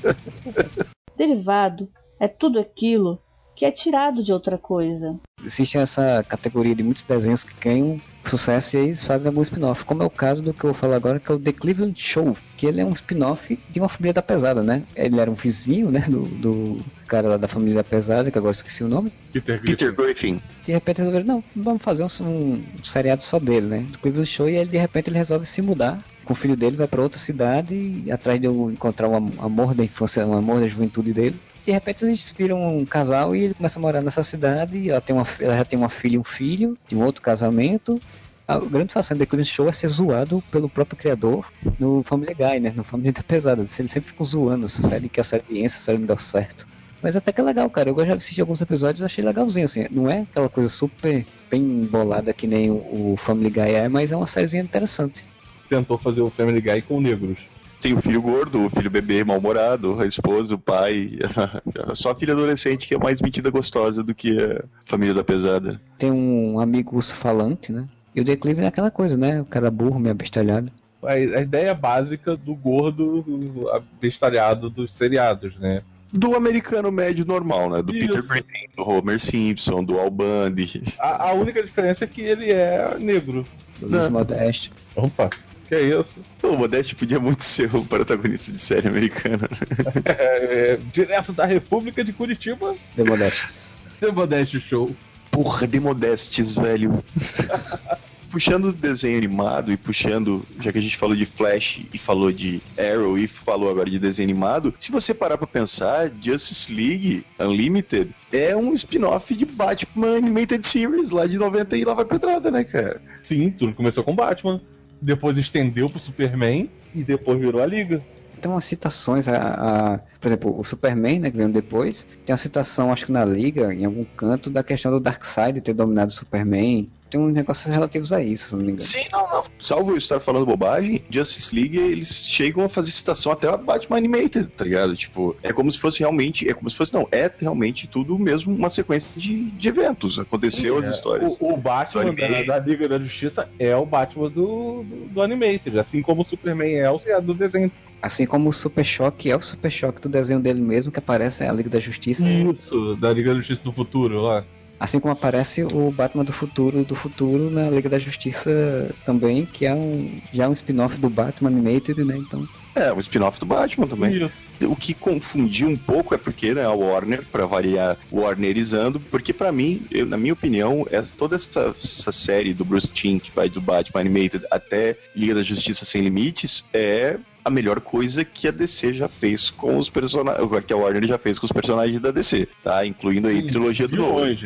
[laughs] Derivado é tudo aquilo que é tirado de outra coisa. Existe essa categoria de muitos desenhos que ganham sucesso e aí eles fazem algum spin-off. Como é o caso do que eu vou falar agora, que é o The Cleveland Show, que ele é um spin-off de uma família da pesada, né? Ele era um vizinho, né, do, do cara lá da família da pesada, que agora eu esqueci o nome. Peter Griffin. Peter Griffin. De repente resolveram, não, vamos fazer um, um seriado só dele, né? Do Cleveland Show, e aí de repente ele resolve se mudar com o filho dele, vai para outra cidade e atrás de um- encontrar o am- amor da infância, o amor da juventude dele. De repente eles viram um casal e ele começa a morar nessa cidade. Ela, tem uma, ela já tem uma filha e um filho de um outro casamento. A grande façanha Cleveland Show é ser zoado pelo próprio criador no Family Guy, né? No Family da [laughs] Pesada. Eles sempre ficam zoando essa série, que a série essa série não deu certo. Mas até que é legal, cara. Eu já assisti alguns episódios achei legalzinho, assim. Não é aquela coisa super bem bolada que nem o Family Guy é, mas é uma sériezinha interessante. Tentou fazer o Family Guy com negros. Tem o filho gordo, o filho bebê mal-humorado, a esposa, o pai. [laughs] Só a filha adolescente que é mais metida gostosa do que a família da pesada. Tem um amigo urso falante, né? E o The Cleveland é aquela coisa, né? O cara burro, meio abestalhado. A, a ideia básica do gordo abestalhado dos seriados, né? Do americano médio normal, né? Do Isso. Peter Griffin, do Homer Simpson, do Al Bundy. A, a única diferença é que ele é negro. Luiz Modesto. Opa! Que é isso? O Modeste podia muito ser o protagonista de série americana. Né? É, é, direto da República de Curitiba, The Modestes. The Modeste Show. Porra, de Modestes, velho. [laughs] puxando o desenho animado e puxando, já que a gente falou de Flash e falou de Arrow e falou agora de desenho animado, se você parar pra pensar, Justice League Unlimited é um spin-off de Batman Animated Series lá de 90 e lá vai pedrada, né, cara? Sim, tudo começou com Batman, depois estendeu pro Superman e depois virou a Liga. Tem umas citações a, a, por exemplo, o Superman, né, que veio depois, tem uma citação, acho que na Liga, em algum canto, da questão do Darkseid ter dominado o Superman tem uns negócios relativos a isso, se não me engano. Sim, não, não. Salvo eu estar falando bobagem, Justice League, eles chegam a fazer citação até a Batman Animated, tá ligado? Tipo, é como se fosse realmente, é como se fosse, não, é realmente tudo mesmo uma sequência de, de eventos. Aconteceu Sim, as é. histórias. O, o Batman da, da, Liga da Justiça é o Batman do, do, do Animated, assim como o Superman é o do desenho Assim como o Super Choque é o Super Choque do desenho dele mesmo, que aparece a Liga da Justiça. Isso, da Liga da Justiça do Futuro lá. Assim como aparece o Batman do futuro do futuro na Liga da Justiça também, que é um já um spin-off do Batman Animated, né? Então. É, um spin-off do Batman também. Isso. O que confundiu um pouco é porque, né, a Warner, para variar, Warnerizando, porque para mim, eu, na minha opinião, é, toda essa, essa, série do Bruce Timm, que vai do Batman Animated até Liga da Justiça Sem Limites, é a melhor coisa que a DC já fez com os personagens, que a Warner já fez com os personagens da DC, tá? Incluindo aí a trilogia do Nolan.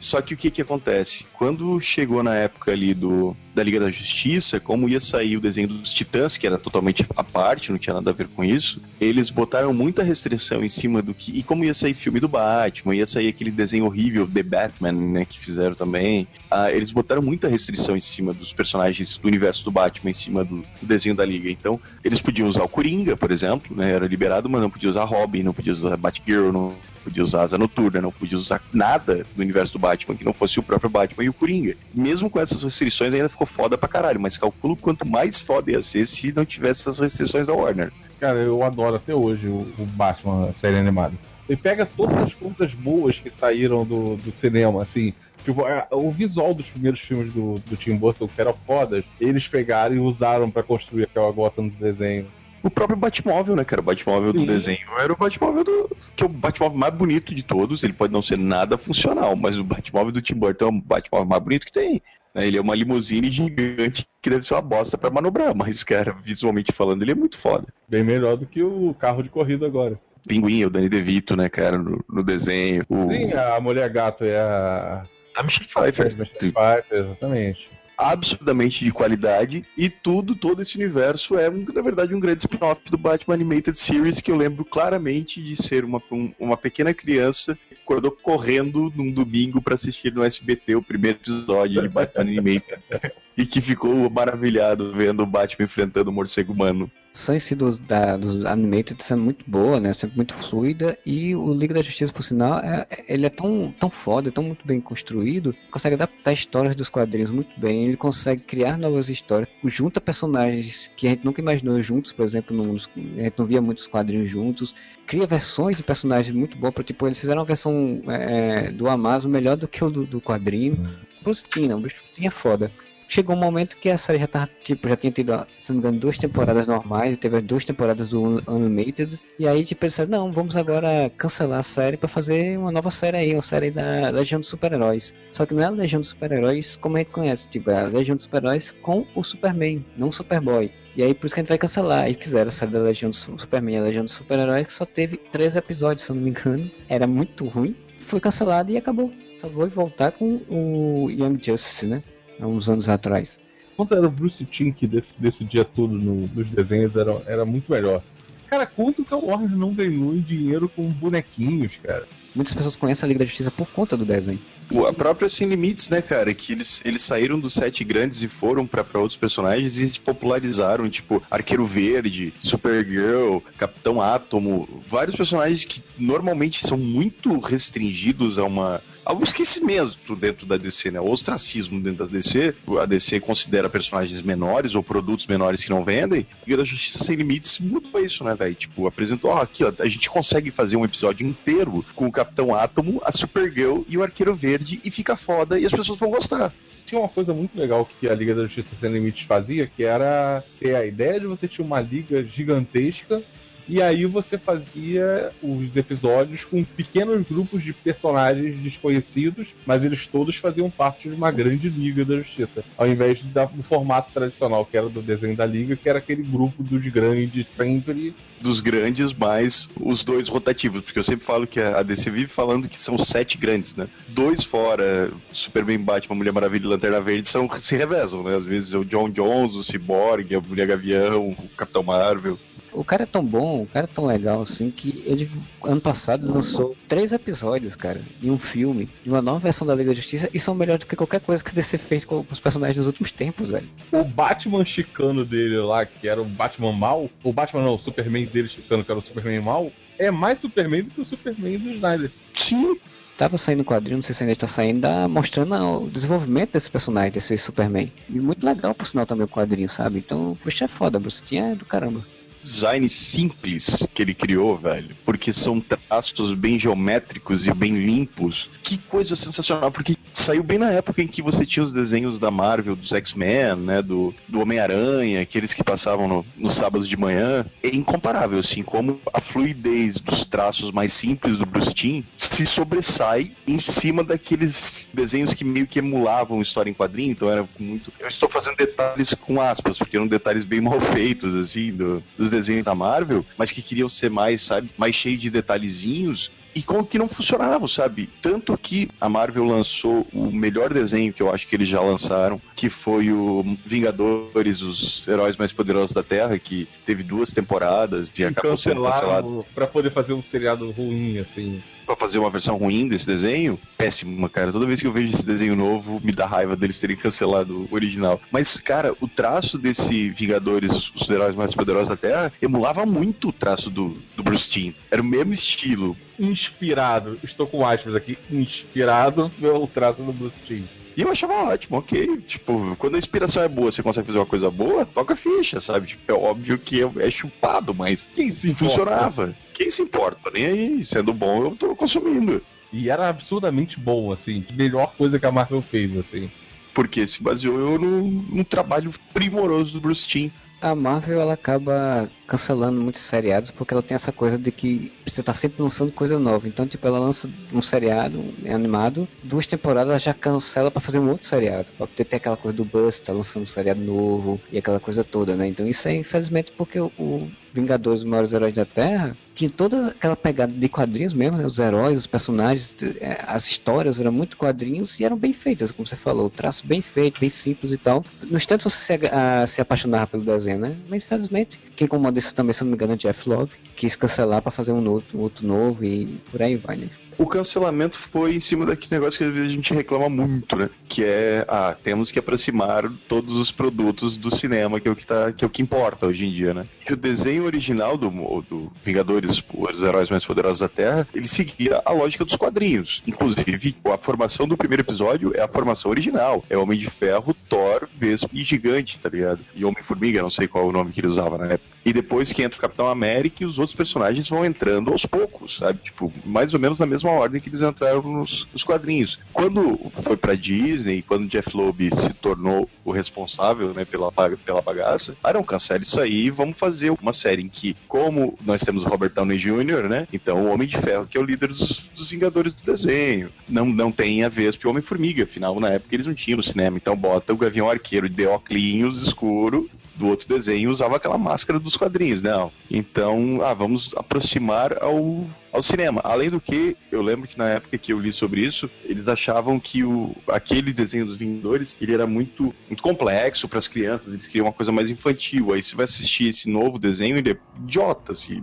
Só que o que que acontece? Quando chegou na época ali do da Liga da Justiça, como ia sair o desenho dos Titãs, que era totalmente à parte, não tinha nada a ver com isso, eles botaram muita restrição em cima do que. E como ia sair filme do Batman, ia sair aquele desenho horrível, The Batman, né, que fizeram também, ah, eles botaram muita restrição em cima dos personagens do universo do Batman, em cima do, do desenho da Liga. Então, eles podiam usar o Coringa, por exemplo, né, era liberado, mas não podia usar Robin, não podia usar Batgirl, não podia usar Asa Noturna, não podia usar nada do universo do Batman que não fosse o próprio Batman e o Coringa. Mesmo com essas restrições, ainda ficou foda pra caralho, mas calculo quanto mais foda ia ser se não tivesse essas restrições da Warner. Cara, eu adoro até hoje o, o Batman, a série animada. Ele pega todas as coisas boas que saíram do, do cinema, assim. Tipo, é, o visual dos primeiros filmes do, do Tim Burton, que eram fodas, eles pegaram e usaram para construir aquela gota no desenho o próprio Batmóvel, né, cara? O Batmóvel Sim. do desenho era o Batmóvel do. que é o Batmóvel mais bonito de todos. Ele pode não ser nada funcional, mas o Batmóvel do Tim Burton é o Batmóvel mais bonito que tem. Né? Ele é uma limusine gigante que deve ser uma bosta para manobrar, mas, cara, visualmente falando, ele é muito foda. Bem melhor do que o carro de corrida agora. Pinguim, o Danny DeVito, né, cara, no, no desenho. O... Sim, a mulher gato é a. A Michelle Pfeiffer. Michelle Pfeiffer, exatamente absurdamente de qualidade e tudo, todo esse universo é, um, na verdade, um grande spin-off do Batman Animated Series que eu lembro claramente de ser uma, um, uma pequena criança que acordou correndo num domingo para assistir no SBT o primeiro episódio de Batman Animated [laughs] e que ficou maravilhado vendo o Batman enfrentando o morcego humano si dos, da, dos animated é muito boa, né? Sempre muito fluida. E o Liga da Justiça, por sinal, é, ele é tão, tão foda, tão muito bem construído, consegue adaptar histórias dos quadrinhos muito bem. Ele consegue criar novas histórias, junta personagens que a gente nunca imaginou juntos, por exemplo, a gente não via muitos quadrinhos juntos. Cria versões de personagens muito boas, tipo, eles fizeram uma versão é, do Amazon melhor do que o do, do quadrinho. Bruce Timm, o Bruce Timm é foda chegou um momento que a série já tava, tipo, já tinha tido, se não me engano, duas temporadas normais, teve duas temporadas do Animated, e aí tipo, pensaram, não, vamos agora cancelar a série para fazer uma nova série aí, uma série da Legião dos Super-Heróis. Só que não é a Legião dos Super-Heróis como a gente conhece, tipo, é a Legião dos Super-Heróis com o Superman, não o Superboy. E aí por isso que a gente vai cancelar. E fizeram a série da Legião do Superman e a Legião dos Super-Heróis, que só teve três episódios, se eu não me engano. Era muito ruim. Foi cancelado e acabou. Só vou voltar com o Young Justice, né? Há uns anos atrás. Quanto era o Bruce Timm que decidia tudo no, nos desenhos, era, era muito melhor. Cara, quanto que a Warner não ganhou em dinheiro com bonequinhos, cara? Muitas pessoas conhecem a Liga da Justiça por conta do desenho. A própria Sem Limites, né, cara? Que eles, eles saíram dos sete grandes e foram para outros personagens e se popularizaram, tipo Arqueiro Verde, Supergirl, Capitão Átomo, vários personagens que normalmente são muito restringidos a uma ao esquecimento dentro da DC, né? O ostracismo dentro da DC. A DC considera personagens menores ou produtos menores que não vendem. E a Justiça Sem Limites mudou isso, né, velho? Tipo, apresentou, ó, aqui, ó, a gente consegue fazer um episódio inteiro com o Capitão Átomo, a Supergirl e o Arqueiro Verde e fica foda e as pessoas vão gostar tinha uma coisa muito legal que a Liga da Justiça Sem Limites fazia, que era ter a ideia de você ter uma liga gigantesca e aí você fazia os episódios com pequenos grupos de personagens desconhecidos, mas eles todos faziam parte de uma grande Liga da Justiça. Ao invés do formato tradicional, que era do desenho da Liga, que era aquele grupo dos grandes sempre dos grandes, mais os dois rotativos, porque eu sempre falo que a DC vive falando que são sete grandes, né? Dois fora, Superman, Batman, Mulher Maravilha e Lanterna Verde, são, se revezam, né? Às vezes é o John Jones, o Cyborg, a Mulher Gavião, o Capitão Marvel. O cara é tão bom, o cara é tão legal assim que ele ano passado lançou três episódios, cara, de um filme, de uma nova versão da Liga da Justiça e são melhores do que qualquer coisa que a DC fez com os personagens nos últimos tempos, velho. O Batman chicano dele lá, que era o Batman mal, o Batman não, o Superman dele chicano, que era o Superman mal, é mais Superman do que o Superman do Snyder. Sim, tava saindo um quadrinho, não sei se ainda está saindo, da, mostrando o desenvolvimento desse personagem, desse Superman. E muito legal, por sinal, também o quadrinho, sabe? Então, puxa, é foda, Bruce. Tinha é do caramba design simples que ele criou, velho. Porque são traços bem geométricos e bem limpos. Que coisa sensacional, porque saiu bem na época em que você tinha os desenhos da Marvel, dos X-Men, né? Do, do Homem-Aranha, aqueles que passavam no, nos sábados de manhã. É incomparável, assim, como a fluidez dos traços mais simples do Bruce Timm se sobressai em cima daqueles desenhos que meio que emulavam história em quadrinho. Então era muito. Eu estou fazendo detalhes com aspas, porque eram detalhes bem mal feitos, assim, do, dos desenhos da Marvel, mas que queriam ser mais, sabe, mais cheio de detalhezinhos e com que não funcionavam, sabe? Tanto que a Marvel lançou o melhor desenho que eu acho que eles já lançaram, que foi o Vingadores, os heróis mais poderosos da Terra, que teve duas temporadas e, e acabou sendo cancelado. Pra poder fazer um seriado ruim, assim para fazer uma versão ruim desse desenho, péssimo, cara. Toda vez que eu vejo esse desenho novo, me dá raiva deles terem cancelado o original. Mas, cara, o traço desse Vingadores, os heróis mais poderosos da Terra, emulava muito o traço do, do Bruce Timm. Era o mesmo estilo. Inspirado, estou com aspas aqui, inspirado pelo traço do Bruce Timm. E eu achava ótimo, ok. Tipo, quando a inspiração é boa, você consegue fazer uma coisa boa, toca ficha, sabe? Tipo, é óbvio que é chupado, mas quem se funcionava. Quem se importa? Nem aí, sendo bom, eu tô consumindo. E era absurdamente bom, assim. Melhor coisa que a Marvel fez, assim. Porque se baseou num, num trabalho primoroso do Bruce Timm a Marvel ela acaba cancelando muitos seriados porque ela tem essa coisa de que precisa estar sempre lançando coisa nova. Então, tipo, ela lança um seriado animado, duas temporadas ela já cancela para fazer um outro seriado. Pra ter, ter aquela coisa do Buzz, tá lançando um seriado novo e aquela coisa toda, né? Então isso é infelizmente porque o, o Vingadores, os maiores heróis da Terra, tinha toda aquela pegada de quadrinhos mesmo, né? Os heróis, os personagens, é, as histórias eram muito quadrinhos e eram bem feitas, como você falou, o traço bem feito, bem simples e tal. No instante você se, a, se apaixonava pelo desenho, né? Mas infelizmente, quem comanda isso também, se não me engano, é Jeff Love, quis cancelar para fazer um outro, outro novo e por aí vai, né? o cancelamento foi em cima daquele negócio que às vezes a gente reclama muito, né? Que é, ah, temos que aproximar todos os produtos do cinema, que é o que, tá, que, é o que importa hoje em dia, né? E o desenho original do, do Vingadores, os heróis mais poderosos da Terra, ele seguia a lógica dos quadrinhos. Inclusive, a formação do primeiro episódio é a formação original. É Homem de Ferro, Thor, Vespa e Gigante, tá ligado? E Homem-Formiga, não sei qual é o nome que ele usava na época. E depois que entra o Capitão América e os outros personagens vão entrando aos poucos, sabe? Tipo, mais ou menos na mesma ordem que eles entraram nos, nos quadrinhos. Quando foi pra Disney, quando Jeff Loeb se tornou o responsável, né, pela, pela bagaça, ah, não, cancela isso aí vamos fazer uma série em que, como nós temos o Robert Downey Jr., né? Então o Homem de Ferro, que é o líder dos, dos Vingadores do desenho. Não, não tem a ver com o Homem-Formiga, afinal, na época eles não tinham no cinema. Então bota o Gavião Arqueiro de óculos escuro do outro desenho usava aquela máscara dos quadrinhos, não. Então, ah, vamos aproximar ao ao cinema. Além do que, eu lembro que na época que eu li sobre isso, eles achavam que o, aquele desenho dos Vingadores ele era muito, muito complexo para as crianças, eles queriam uma coisa mais infantil. Aí você vai assistir esse novo desenho, ele é idiota, assim,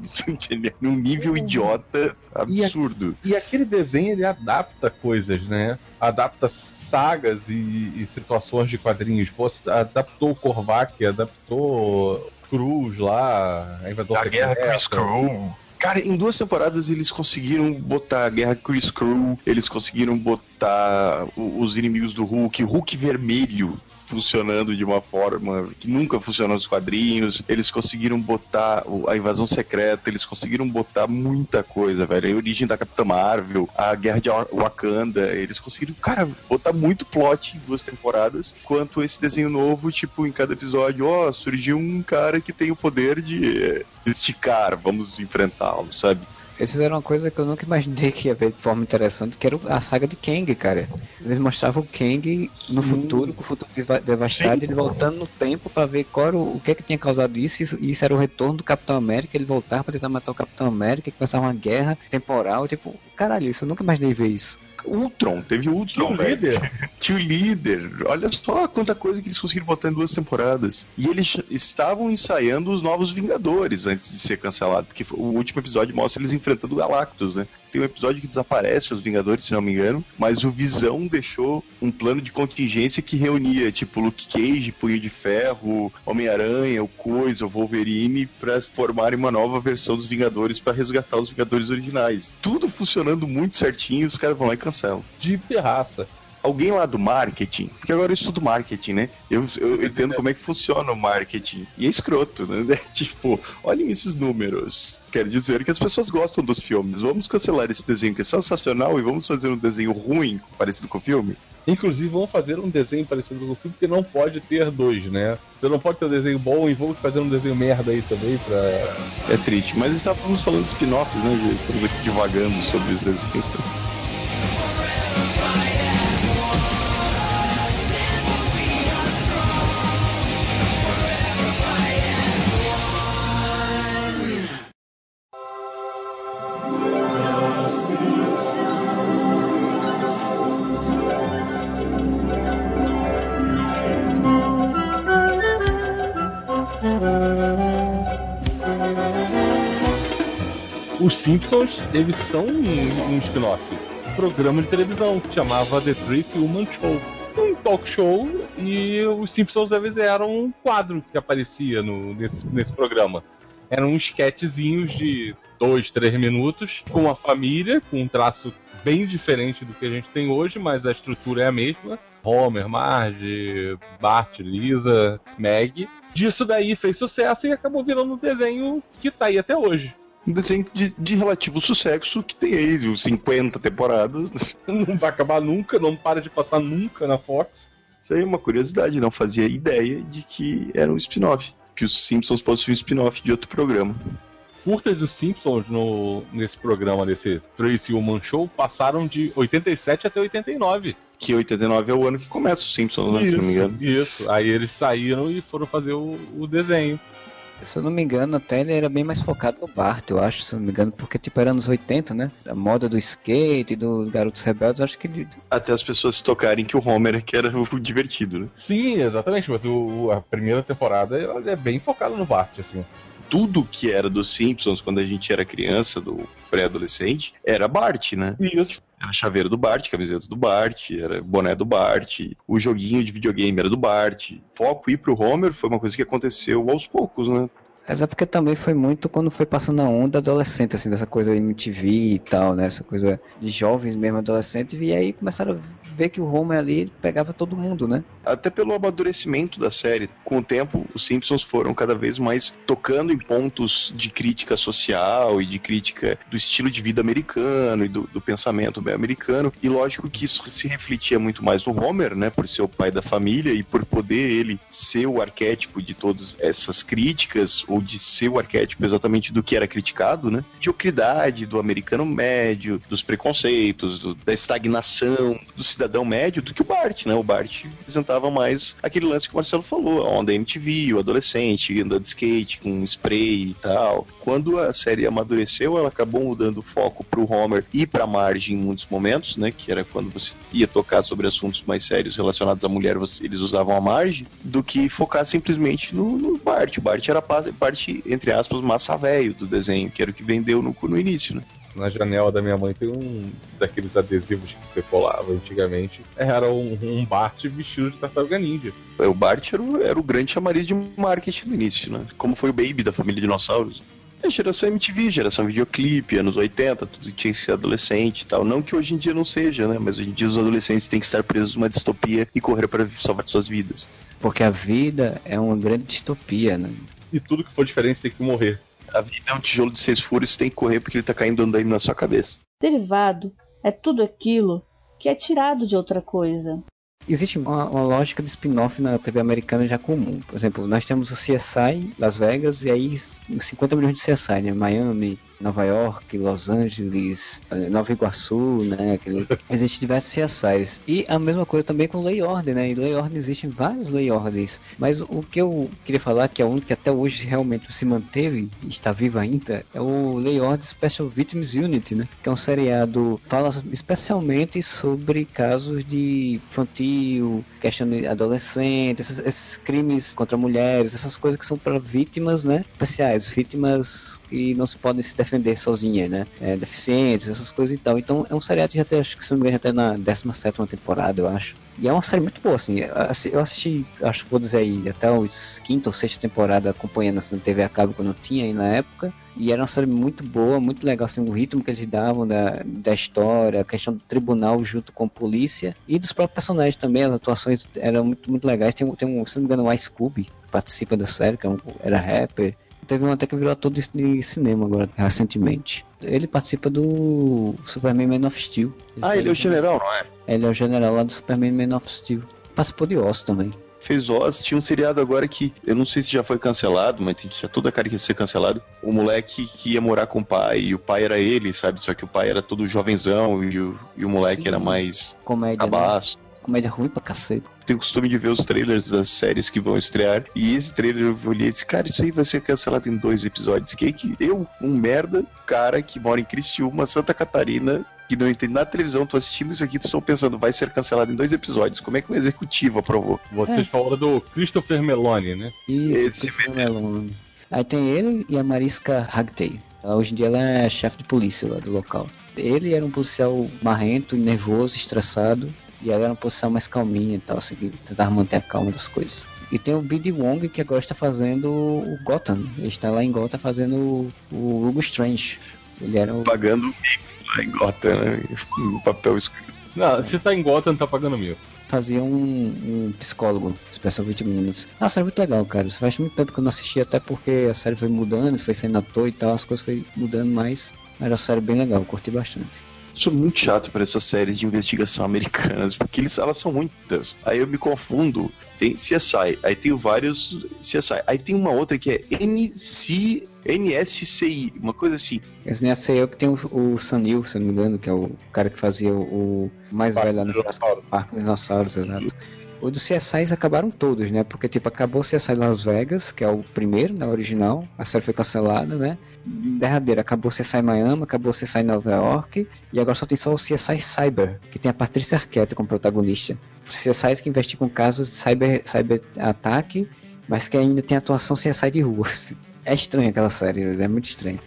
ele é num nível uhum. idiota absurdo. E, a, e aquele desenho ele adapta coisas, né? Adapta sagas e, e situações de quadrinhos. Pô, adaptou o Korvac, adaptou Cruz lá, a invasão a secreta. Guerra Chris Crew Cara, em duas temporadas eles conseguiram botar a guerra Chris Crew, eles conseguiram botar os inimigos do Hulk, Hulk vermelho funcionando de uma forma que nunca funcionou nos quadrinhos. Eles conseguiram botar a invasão secreta, eles conseguiram botar muita coisa, velho. A origem da Capitã Marvel, a guerra de Wakanda, eles conseguiram, cara, botar muito plot em duas temporadas. Quanto esse desenho novo, tipo, em cada episódio, ó, surgiu um cara que tem o poder de esticar, vamos enfrentá-lo, sabe? Eles fizeram uma coisa que eu nunca imaginei que ia ver de forma interessante, que era a saga de Kang, cara. Eles mostravam o Kang no hum. futuro, com o futuro devastado, Sim. ele voltando no tempo para ver qual era o, o que é que tinha causado isso, isso, e isso era o retorno do Capitão América, ele voltar para tentar matar o Capitão América, que começava uma guerra temporal, tipo, caralho, isso eu nunca imaginei ver isso. Ultron, teve Ultron, Tio líder. [laughs] Tio líder. Olha só quanta coisa que eles conseguiram botar em duas temporadas. E eles estavam ensaiando os novos Vingadores antes de ser cancelado, porque o último episódio mostra eles enfrentando o Galactus, né? Tem um episódio que desaparece os Vingadores, se não me engano, mas o Visão deixou um plano de contingência que reunia, tipo, Luke Cage, Punho de Ferro, Homem-Aranha, o Coisa, o Wolverine, para formarem uma nova versão dos Vingadores para resgatar os Vingadores originais. Tudo funcionando muito certinho, os caras vão lá e cancelam. De terraça alguém lá do marketing, porque agora eu estudo marketing, né? Eu, eu, eu entendo como é que funciona o marketing. E é escroto, né? [laughs] tipo, olhem esses números. Quer dizer que as pessoas gostam dos filmes. Vamos cancelar esse desenho que é sensacional e vamos fazer um desenho ruim parecido com o filme? Inclusive, vamos fazer um desenho parecido com o filme, porque não pode ter dois, né? Você não pode ter um desenho bom e vamos fazer um desenho merda aí também pra. É triste, mas estávamos falando de spin-offs, né? Estamos aqui divagando sobre os desenhos. Então. Os Simpsons, eles são um, um spin-off. Programa de televisão que chamava The Tracy Ullman Show. Um talk show e os Simpsons às eram um quadro que aparecia no, nesse, nesse programa. Eram uns sketchzinhos de dois, três minutos com uma família, com um traço bem diferente do que a gente tem hoje, mas a estrutura é a mesma. Homer, Marge, Bart, Lisa, Meg. Disso daí fez sucesso e acabou virando um desenho que tá aí até hoje um desenho de, de, relativo sucesso que tem aí os 50 temporadas. [laughs] Não vai acabar nunca, não para de passar nunca na Fox. Isso aí é uma curiosidade, não fazia ideia de que era um spin-off. Que os Simpsons fossem um spin-off de outro programa. Curtas dos Simpsons no, nesse programa, nesse Tracy Ullman Show, passaram de 87 até 89. Que 89 é o ano que começa os Simpsons, né, isso, se não me engano. Isso, aí eles saíram e foram fazer o, o desenho. Se eu não me engano, até ele era bem mais focado no Bart, eu acho, se eu não me engano, porque tipo era anos 80, né? A moda do skate, do Garotos Rebeldes, acho que. Ele... Até as pessoas se tocarem que o Homer que era o divertido, né? Sim, exatamente, mas o, a primeira temporada é bem focada no Bart, assim tudo que era dos Simpsons quando a gente era criança, do pré-adolescente, era Bart, né? Isso. Era chaveiro do Bart, camiseta do Bart, era boné do Bart, o joguinho de videogame era do Bart. Foco ir pro Homer foi uma coisa que aconteceu aos poucos, né? Mas é porque também foi muito quando foi passando a onda adolescente, assim, dessa coisa MTV e tal, né? Essa coisa de jovens mesmo, adolescentes, e aí começaram a ver que o Homer ali pegava todo mundo, né? Até pelo amadurecimento da série. Com o tempo, os Simpsons foram cada vez mais tocando em pontos de crítica social e de crítica do estilo de vida americano e do, do pensamento americano. E lógico que isso se refletia muito mais no Homer, né? Por ser o pai da família e por poder ele ser o arquétipo de todas essas críticas, ou de ser o arquétipo exatamente do que era criticado, né? Mediocridade do americano médio, dos preconceitos, do, da estagnação do cidadão médio do que o Bart, né? O Bart representava mais aquele lance que o Marcelo falou, onda MTV, o adolescente andando de skate com spray e tal. Quando a série amadureceu, ela acabou mudando o foco pro Homer e pra Marge em muitos momentos, né? Que era quando você ia tocar sobre assuntos mais sérios relacionados à mulher, eles usavam a Marge, do que focar simplesmente no, no Bart. O Bart era parte, entre aspas, massa velho do desenho, que era o que vendeu no, no início, né? na janela da minha mãe tem um daqueles adesivos que você colava antigamente. Era um, um Bart vestido de tartaruga ninja. O Bart era o, era o grande chamariz de marketing no início, né? Como foi o Baby da família Dinossauros. É geração MTV, geração videoclipe, anos 80, tudo tinha que ser adolescente e tal. Não que hoje em dia não seja, né? Mas hoje em dia os adolescentes têm que estar presos numa distopia e correr para salvar suas vidas. Porque a vida é uma grande distopia, né? E tudo que for diferente tem que morrer. A vida é um tijolo de seis furos, você tem que correr porque ele tá caindo andando na sua cabeça. Derivado é tudo aquilo que é tirado de outra coisa. Existe uma, uma lógica de spin-off na TV americana já comum. Por exemplo, nós temos o CSI Las Vegas e aí 50 milhões de CSI, né? Miami, Nova York, Los Angeles, eh, Nova Iguaçu, né? Aquele... [laughs] Existem diversos CSIs. E a mesma coisa também com Lei Ordem, né? E Lei Ordem existem vários Lei Ordens. Mas o que eu queria falar, que é o único que até hoje realmente se manteve e está vivo ainda, é o Lei Ordem Special Victims Unit, né? Que é um seriado fala especialmente sobre casos de infantil, questão de adolescente, esses, esses crimes contra mulheres, essas coisas que são para vítimas, né? Especiais, vítimas que não se podem se defender sozinha, né? É, deficientes, essas coisas e tal. Então é um seriado que já tem, acho que se não me engano, já tá na 17 temporada, eu acho. E é uma série muito boa, assim. Eu assisti, acho que vou dizer aí, até os quinta ou sexta temporada acompanhando assim, na TV a cabo quando eu tinha aí na época. E era uma série muito boa, muito legal, assim, o ritmo que eles davam da, da história, a questão do tribunal junto com a polícia e dos próprios personagens também, as atuações eram muito, muito legais. Tem, tem um, se não me engano, o Ice Cube participa da série, que é era rapper. Teve um até que virou ator de, de cinema agora, recentemente. Ele participa do Superman Man of Steel. ah, ele é o general, não é? Ele é o general lá do Superman Man of Steel. Participou de Oz também. Fez Oz, tinha um seriado agora que eu não sei se já foi cancelado, mas tinha toda a cara que ia ser cancelado. O moleque que ia morar com o pai, e o pai era ele, sabe? Só que o pai era todo jovenzão e o, e o moleque Sim. era mais Comédia. cabaço. Né? Comédia ruim pra cacete. Tenho o costume de ver os trailers das séries que vão estrear. E esse trailer eu olhei e disse, cara, isso aí vai ser cancelado em dois episódios. Que, que eu, um merda, cara que mora em Criciúma, Santa Catarina, que não entende nada da televisão, tô assistindo isso aqui, estou pensando, vai ser cancelado em dois episódios. Como é que o executivo aprovou? Vocês É. falaram do Christopher Meloni, né? Isso, Esse Christopher Meloni. Aí tem ele e a Mariska Hargitay. Ela, Hoje em dia ela é chefe de polícia lá do local. Ele era um policial marrento, nervoso, estressado. E ela era um policial mais calminha e tal, assim, que tentava manter a calma das coisas. E tem o B.D. Wong que agora está fazendo o Gotham. Ele está lá em Gotham fazendo o, o Hugo Strange. Ele era o. Pagando lá em Gotham, né? Um papel escrito. Não, se tá em Gotham, tá pagando mil. fazia um, um psicólogo, Special 20 Minutes. Ah, a série é muito legal, cara. Isso faz muito tempo que eu não assisti, até porque a série foi mudando, foi saindo à toa e tal, as coisas foi mudando mais. Era uma série bem legal, eu curti bastante. Sou muito chato para essas séries de investigação [laughs] americanas, porque eles, elas são muitas. Aí eu me confundo. Tem CSI, aí tem vários CSI. Aí tem uma outra que é NC, NSCI, uma coisa assim. Esse nem sei eu que tem o, o Sanil, se não me engano, que é o cara que fazia o, o mais velho lá no Dinossauro. Parque dos Dinossauros, exato. O dos CSIs acabaram todos, né? Porque, tipo, acabou o CSI Las Vegas, que é o primeiro, né? Original. A série foi cancelada, né? Derradeira, acabou CSI Miami, acabou CSI Nova York. E agora só tem só o CSI Cyber, que tem a Patrícia Arquette como protagonista. CSIs que investigam casos de cyber, cyber ataque, mas que ainda tem atuação CSI de rua. [laughs] É estranho aquela série, é muito estranho.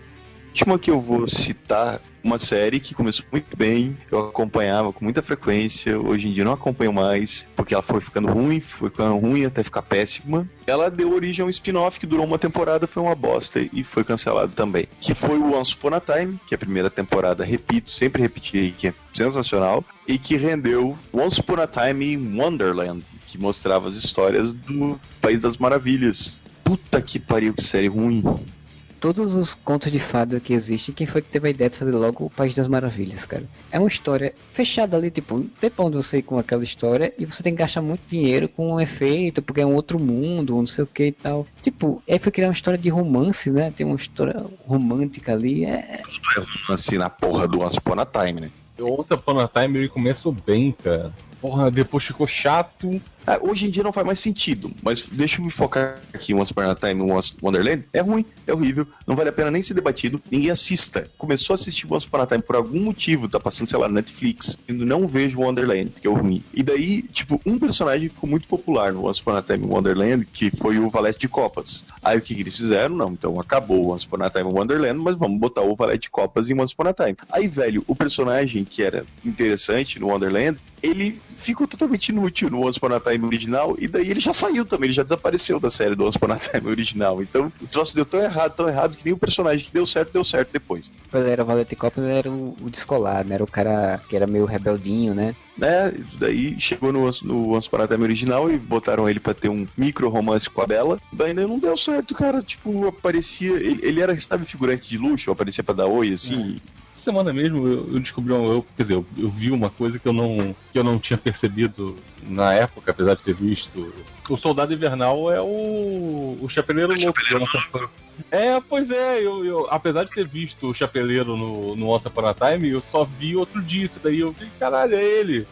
Última que eu vou citar, uma série que começou muito bem, eu acompanhava com muita frequência, hoje em dia não acompanho mais, porque ela foi ficando ruim, foi ficando ruim até ficar péssima. Ela deu origem a um spin-off que durou uma temporada, foi uma bosta e foi cancelado também. Que foi o Once Upon a Time, que é a primeira temporada, repito, sempre repeti aí, que é sensacional, e que rendeu Once Upon a Time in Wonderland, que mostrava as histórias do País das Maravilhas. Puta que pariu, que série ruim. Todos os contos de fada que existem, quem foi que teve a ideia de fazer logo o País das Maravilhas, cara? É uma história fechada ali, tipo, não tem pra onde você ir com aquela história e você tem que gastar muito dinheiro com um efeito, porque é um outro mundo, não sei o que e tal. Tipo, aí foi criar uma história de romance, né? Tem uma história romântica ali, é... Assim, na porra do Once Upon a Time, né? O Once Upon a Time ele começou bem, cara. Porra, depois ficou chato. Ah, hoje em dia não faz mais sentido, mas deixa eu me focar aqui em Once Upon a Time e Once Wonderland. É ruim, é horrível, não vale a pena nem ser debatido, ninguém assista. Começou a assistir Once Upon a Time por algum motivo, tá passando, sei lá, Netflix, e não vejo Wonderland, que é ruim. E daí, tipo, um personagem ficou muito popular no Once Upon a Time Wonderland, que foi o Valete de Copas. Aí o que, que eles fizeram? Não, então acabou Once Upon a Time Wonderland, mas vamos botar o Valete de Copas em Once Upon a Time. Aí, velho, o personagem que era interessante no Wonderland, ele ficou totalmente inútil no Once Upon a Time Time original, e daí ele já saiu também, ele já desapareceu da série do Once Upon a Time original. Então o troço deu tão errado, tão errado, que nem o personagem que deu certo, deu certo depois. Quando ele era Valete Cop, ele era o, o descolado, né? Era o cara que era meio rebeldinho, né? né? Daí chegou no, no Once Upon original e botaram ele pra ter um micro romance com a Bela. Daí não deu certo, cara. Tipo, aparecia. Ele, ele era, sabe, figurante de luxo, aparecia pra dar oi, assim. Essa semana mesmo eu, eu descobri um, eu, quer dizer, eu, eu vi uma coisa que eu não que eu não tinha percebido na época, apesar de ter visto. O Soldado Invernal é o o Chapeleiro Louco. É, pois é, eu, eu, apesar de ter visto o Chapeleiro no, no Once Upon a Time, eu só vi outro dia isso daí. Eu vi, caralho, é ele.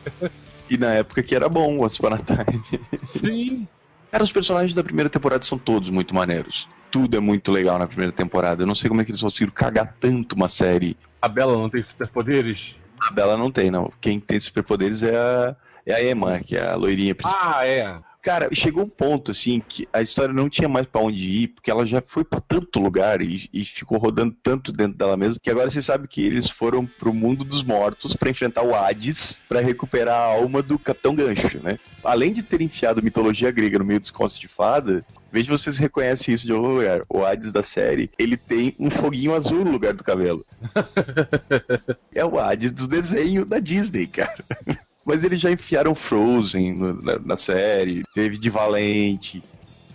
E na época que era bom, Once Upon a Time. Sim. Cara, os personagens da primeira temporada são todos muito maneiros. Tudo é muito legal na primeira temporada. Eu não sei como é que eles conseguiram cagar tanto uma série. A Bela não tem superpoderes? A Bela não tem, não. Quem tem superpoderes é a, é a Emma, que é a loirinha principal. Ah, é. Cara, chegou um ponto, assim, que a história não tinha mais pra onde ir, porque ela já foi pra tanto lugar e, e ficou rodando tanto dentro dela mesma, que agora você sabe que eles foram pro mundo dos mortos pra enfrentar o Hades, pra recuperar a alma do Capitão Gancho, né? Além de ter enfiado mitologia grega no meio dos contos de fada, veja se vocês reconhecem isso de algum lugar. O Hades da série, ele tem um foguinho azul no lugar do cabelo. [laughs] é o Hades do desenho da Disney, cara. [laughs] Mas eles já enfiaram Frozen no- na, na série, teve de Valente.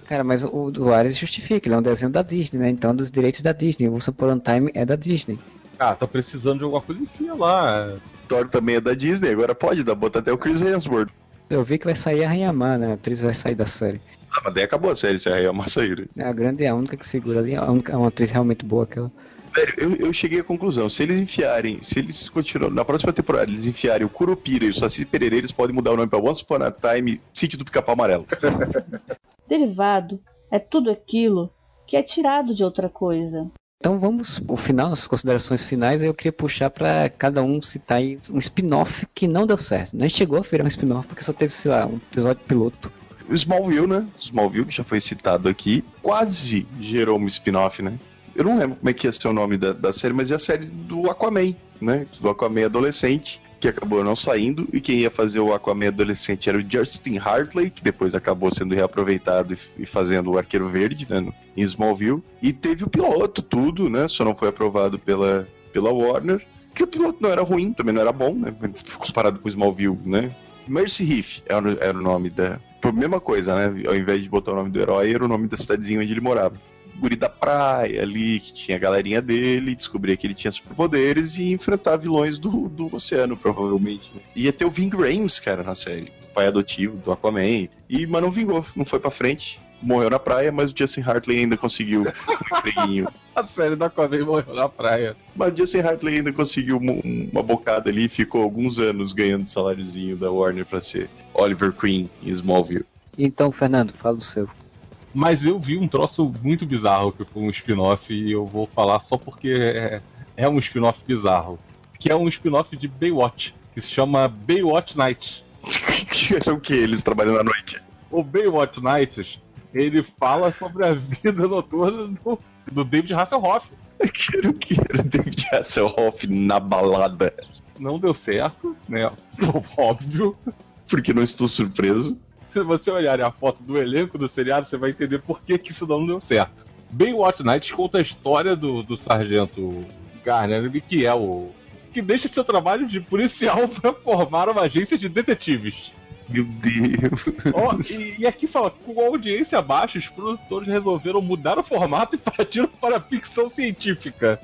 Cara, mas o do Ares justifica, ele é um desenho da Disney, né? Então, dos direitos da Disney. O Once Upon Time é da Disney. Ah, tá precisando de alguma coisa, enfia lá. Thor também é da Disney, agora pode dar, botar até o Chris Hemsworth. Eu vi que vai sair a Rayamar, né? A atriz vai sair da série. Ah, mas daí acabou a série, se a Rei Amar sair. É a grande é a única que segura ali. A única, é uma atriz realmente boa aquela. Velho, eu, eu cheguei à conclusão, se eles enfiarem, se eles continuam, na próxima temporada, eles enfiarem o Curupira e o Saci Pereira, eles podem mudar o nome pra Once Upon a Time, Sítio do Pica-Pau Amarelo. [laughs] Derivado é tudo aquilo que é tirado de outra coisa. Então vamos, o final, nas considerações finais, eu queria puxar pra cada um citar aí um spin-off que não deu certo. Não chegou a virar um spin-off porque só teve, sei lá, um episódio piloto. Smallville, né? Smallville, que já foi citado aqui, quase gerou um spin-off, né? Eu não lembro como é que ia ser o nome da, da série, mas é a série do Aquaman, né? Do Aquaman adolescente, que acabou não saindo, e quem ia fazer o Aquaman adolescente era o Justin Hartley, que depois acabou sendo reaproveitado e, e fazendo o Arqueiro Verde, né? no- Em Smallville. E teve o piloto, tudo, né? Só não foi aprovado pela, pela Warner. Que o piloto não era ruim, também não era bom, né? [laughs] Comparado com o Smallville, né? Mercy Heath era, o- era o nome da. Pô, mesma coisa, né? Ao invés de botar o nome do herói, era o nome da cidadezinha onde ele morava. Guri da praia ali, que tinha a galerinha dele, descobria que ele tinha superpoderes e enfrentar vilões do, do oceano, provavelmente. Ia ter o Ving Rhames, cara, na série. O pai adotivo do Aquaman. E, mas não vingou, não foi pra frente. Morreu na praia, mas o Justin Hartley ainda conseguiu um empreguinho. [laughs] A série da Aquaman morreu na praia. Mas o Justin Hartley ainda conseguiu uma, bocada ali e ficou alguns anos ganhando saláriozinho da Warner pra ser Oliver Queen em Smallville. Então, Fernando, fala o seu. Mas eu vi um troço muito bizarro que foi um spin-off e eu vou falar só porque é, é um spin-off bizarro. Que é um spin-off de Baywatch, que se chama Baywatch Night. [laughs] que era o que? Eles trabalham à noite. O Baywatch Nights, ele fala sobre a vida noturna do, do David Hasselhoff. Que era o que? Era o David Hasselhoff na balada. Não deu certo, né? Óbvio. Porque não estou surpreso. Se você olhar a foto do elenco do seriado, você vai entender por que, que isso não deu certo. Baywatch Nights conta a história do, do sargento Garner, que é o. que deixa seu trabalho de policial [laughs] para formar uma agência de detetives. Meu Deus. Ó, e, e aqui fala, com a audiência baixa, os produtores resolveram mudar o formato [laughs] e partiram para a ficção científica.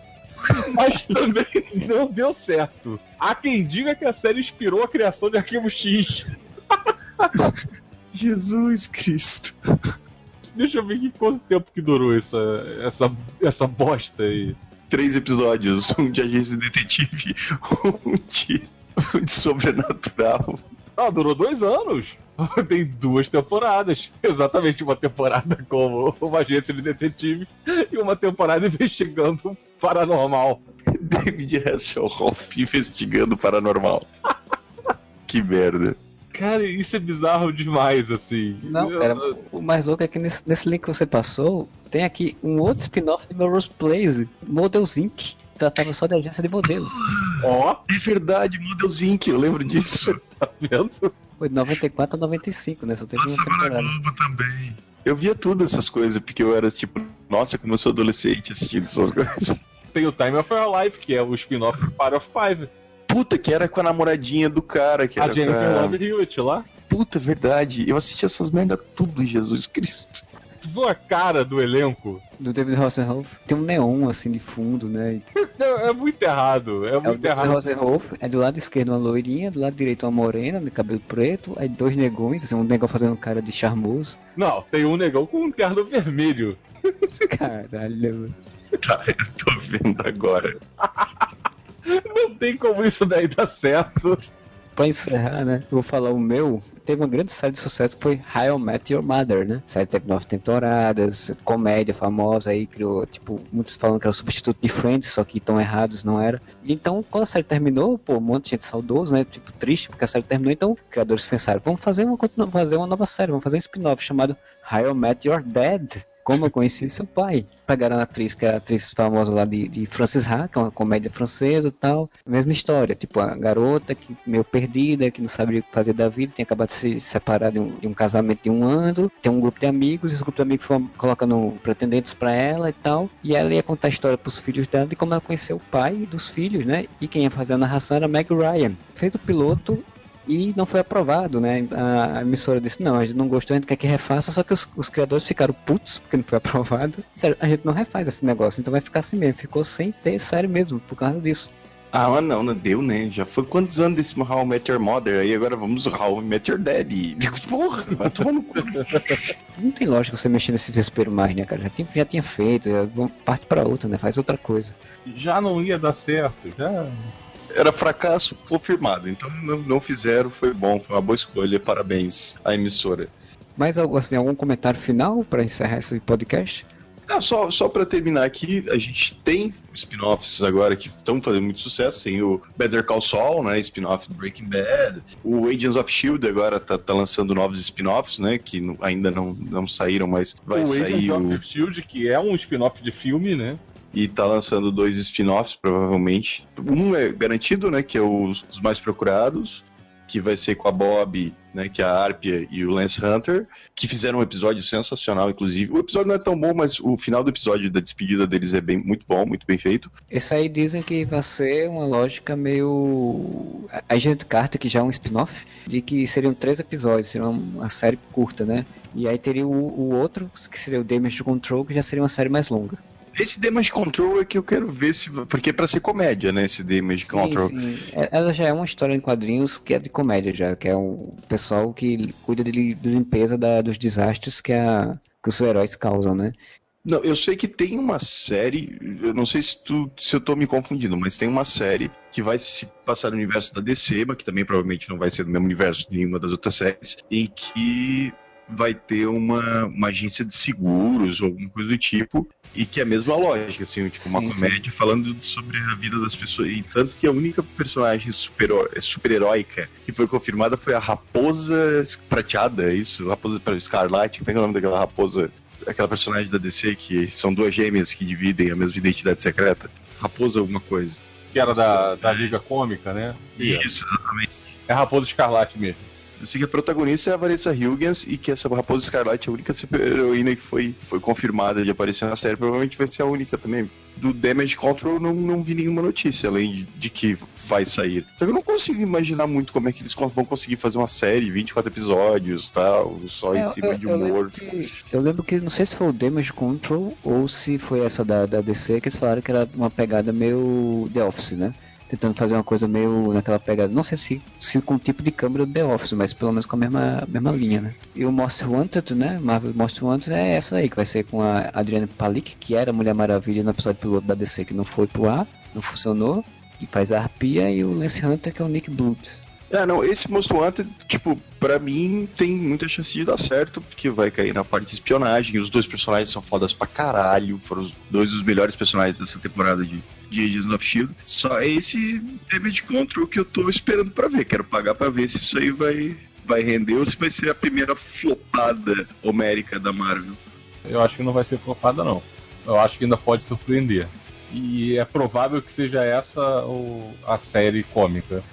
Mas também [laughs] não deu certo. Há quem diga que a série inspirou a criação de Arquivo X. [laughs] Jesus Cristo. Deixa eu ver que quanto tempo que durou essa, essa, essa bosta aí. Três episódios. Um de agência detetive, um de, um de sobrenatural. Ah, durou dois anos. [laughs] Tem duas temporadas. Exatamente uma temporada como uma agência de detetive e uma temporada investigando o paranormal. [laughs] David Hasselhoff investigando o paranormal. [laughs] que merda. Cara, isso é bizarro demais, assim. Não, Eu- cara, o mais louco é que nesse, nesse link que você passou, tem aqui um outro spin-off de Melrose Place, Models Inc., tratava só de agência de modelos. Ó, É verdade, Models Inc., eu lembro disso. [laughs] tá vendo? Foi de 94 a 95, né? Só teve uma Passava na temporada. Globo também. Eu via tudo essas coisas, porque eu era tipo, nossa, como eu sou adolescente assistindo essas coisas. [laughs] Tem o Time of Your Life, que é o spin-off do Power of Five. Puta, que era com a namoradinha do cara, que A era Jennifer a... Love Hewitt lá. Puta, verdade. Eu assisti essas merda tudo, Jesus Cristo. Tu viu a cara do elenco? Do David Hasselhoff. Tem um neon, assim, de fundo, né? [laughs] É muito errado. É É o muito David errado. Hasselhoff, é do lado esquerdo uma loirinha, do lado direito uma morena, de cabelo preto, aí dois negões, assim, um negão fazendo cara de charmoso. Não, tem um negão com um terno vermelho. [laughs] Caralho. Tá, [laughs] eu tô vendo agora. Não tem como isso daí dar certo. Pra encerrar, né? Eu vou falar o meu. Teve uma grande série de sucesso que foi How I Met Your Mother, né? Série teve nove temporadas, comédia famosa aí, criou, tipo, muitos falam que era o substituto de Friends, só que tão errados não era. E então, quando a série terminou, pô, um monte de gente saudoso, né? Tipo, triste porque a série terminou, então criadores pensaram, vamos fazer uma, fazer uma nova série, vamos fazer um spin-off chamado How I Met Your Dad. Como eu conheci seu pai. Pegaram a atriz, que é a atriz famosa lá de, de Frances Ha, que é uma comédia francesa e tal. Mesma história, tipo, a garota que meio perdida, que não sabe o que fazer da vida, tem acabado de se separar de um, de um casamento de um ano, tem um grupo de amigos, esse grupo de amigos foram colocando pretendentes pra ela e tal. E ela ia contar a história pros filhos dela de como ela conheceu o pai dos filhos, né? E quem ia fazer a narração era Meg Ryan. Fez o piloto e não foi aprovado, né? A, a emissora disse, não, a gente não gostou, a gente quer que refaça, só que os, os criadores ficaram putos porque não foi [laughs] aprovado. Sério, a gente não refaz esse negócio, então vai ficar assim mesmo. Ficou sem ter série mesmo, por causa disso. Ah, mas não, não deu, né? Já foi quantos anos desse How I Met Your Mother? Aí agora vamos How I Met Your Daddy. [laughs] Digo, Porra, vai tomar no cu. [laughs] Não tem lógica você mexer nesse desespero mais, né, cara? Já tinha, já tinha feito, já, vamos- parte pra outra, né? Faz outra coisa. Já não ia dar certo. Já. Era fracasso confirmado, então não, não fizeram, foi bom, foi uma boa escolha, parabéns à emissora. Mais algo assim, algum comentário final pra encerrar esse podcast? Ah, só, só pra terminar aqui, a gente tem spin-offs agora que estão fazendo muito sucesso. Tem o Better Call Saul, né? Spin-off do Breaking Bad. O Agents of Shield agora tá, tá lançando novos spin-offs, né? Que ainda não, não saíram, mas vai o sair. Agent O, of Shield, que é um spin-off de filme, né? E tá lançando dois spin-offs, provavelmente. Um é garantido, né? Que é os, os mais procurados. Que vai ser com a Bob, né? Que é a Arpia e o Lance Hunter. Que fizeram um episódio sensacional, inclusive. O episódio não é tão bom, mas o final do episódio da despedida deles é bem, muito bom, muito bem feito. Esse aí dizem que vai ser uma lógica meio. A Agent Carter, que já é um spin-off, de que seriam três episódios, seria uma série curta, né? E aí teria o, o outro, que seria o Damage Control, que já seria uma série mais longa. Esse Damage Control é que eu quero ver se. Porque é pra ser comédia, né? Esse Damage Sim, Control. sim. É- Ela já é uma história em quadrinhos que é de comédia já, que é o pessoal que cuida de, li- de limpeza da- dos desastres que, a, que os heróis causam, né? Não, eu sei que tem uma série. Eu não sei se, tu, se eu tô me confundindo, mas tem uma série que vai se passar no universo da DC, mas que também provavelmente não vai ser do mesmo universo de nenhuma das outras séries, em que vai ter uma, uma agência de seguros ou alguma coisa do tipo, e que é a mesma lógica, assim, tipo, uma Sim, sim. comédia falando sobre a vida das pessoas. E tanto que a única personagem super- super-heróica que foi confirmada foi a Raposa Prateada, é isso? Raposa Scarlet, como é que é o nome daquela raposa? Aquela personagem da DC que são duas gêmeas que dividem a mesma identidade secreta. Raposa alguma coisa. Que era da, da Liga Cômica, né? Isso, exatamente. É Raposa Escarlate mesmo. Eu sei que a protagonista é a Vanessa Hudgens e que essa Raposa Escarlate é a única super-heroína que foi, foi confirmada de aparecer na série. Provavelmente vai ser a única também. Do Damage Control não, não vi nenhuma notícia, além de, de que vai sair. Só que eu não consigo imaginar muito como é que eles vão conseguir fazer uma série, 24 episódios, tal, só em É, cima eu, de eu lembro que, eu lembro que, não sei se foi o Damage Control ou se foi essa da, da DC, que eles falaram que era uma pegada meio The Office, né? Tentando fazer uma coisa meio naquela pegada, não sei se, se com o tipo de câmera do The Office, mas pelo menos com a mesma, mesma linha, né? E o Most Wanted, né? Marvel Most Wanted é essa aí, que vai ser com a Adriana Palik, que era Mulher Maravilha no episódio piloto da DC, que não foi pro ar, não funcionou, que faz a Arpia, e o Lance Hunter, que é o Nick Blood. É, não, esse Most Wanted, tipo, pra mim tem muita chance de dar certo, porque vai cair na parte de espionagem, os dois personagens são fodas pra caralho, foram os dois dos melhores personagens dessa temporada de, de Agents of S.H.I.E.L.D. Só é esse Damage Control que eu tô esperando pra ver, quero pagar pra ver se isso aí vai, vai render ou se vai ser a primeira flopada homérica da Marvel. Eu acho que não vai ser flopada, não. Eu acho que ainda pode surpreender. E é provável que seja essa o, a série cômica.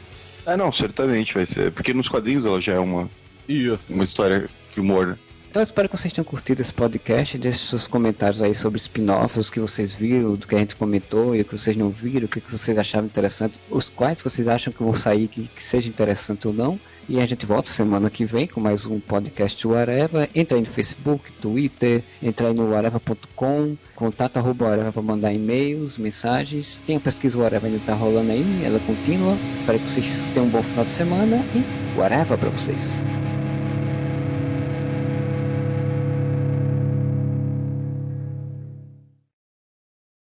É, não, certamente vai ser. Porque nos quadrinhos ela já é uma, Isso. uma história de humor. Então espero que vocês tenham curtido esse podcast. Deixe seus comentários aí sobre spin-offs, que vocês viram, do que a gente comentou e o que vocês não viram, o que vocês achavam interessante, os quais vocês acham que vão sair que, que seja interessante ou não. E a gente volta semana que vem com mais um podcast Whatever. Entra aí no Facebook, Twitter, entra aí no whatever.com, contato arroba whatever para mandar e-mails, mensagens. Tem a pesquisa Whatever ainda tá rolando aí, ela contínua. Espero que vocês tenham um bom final de semana e whatever para vocês.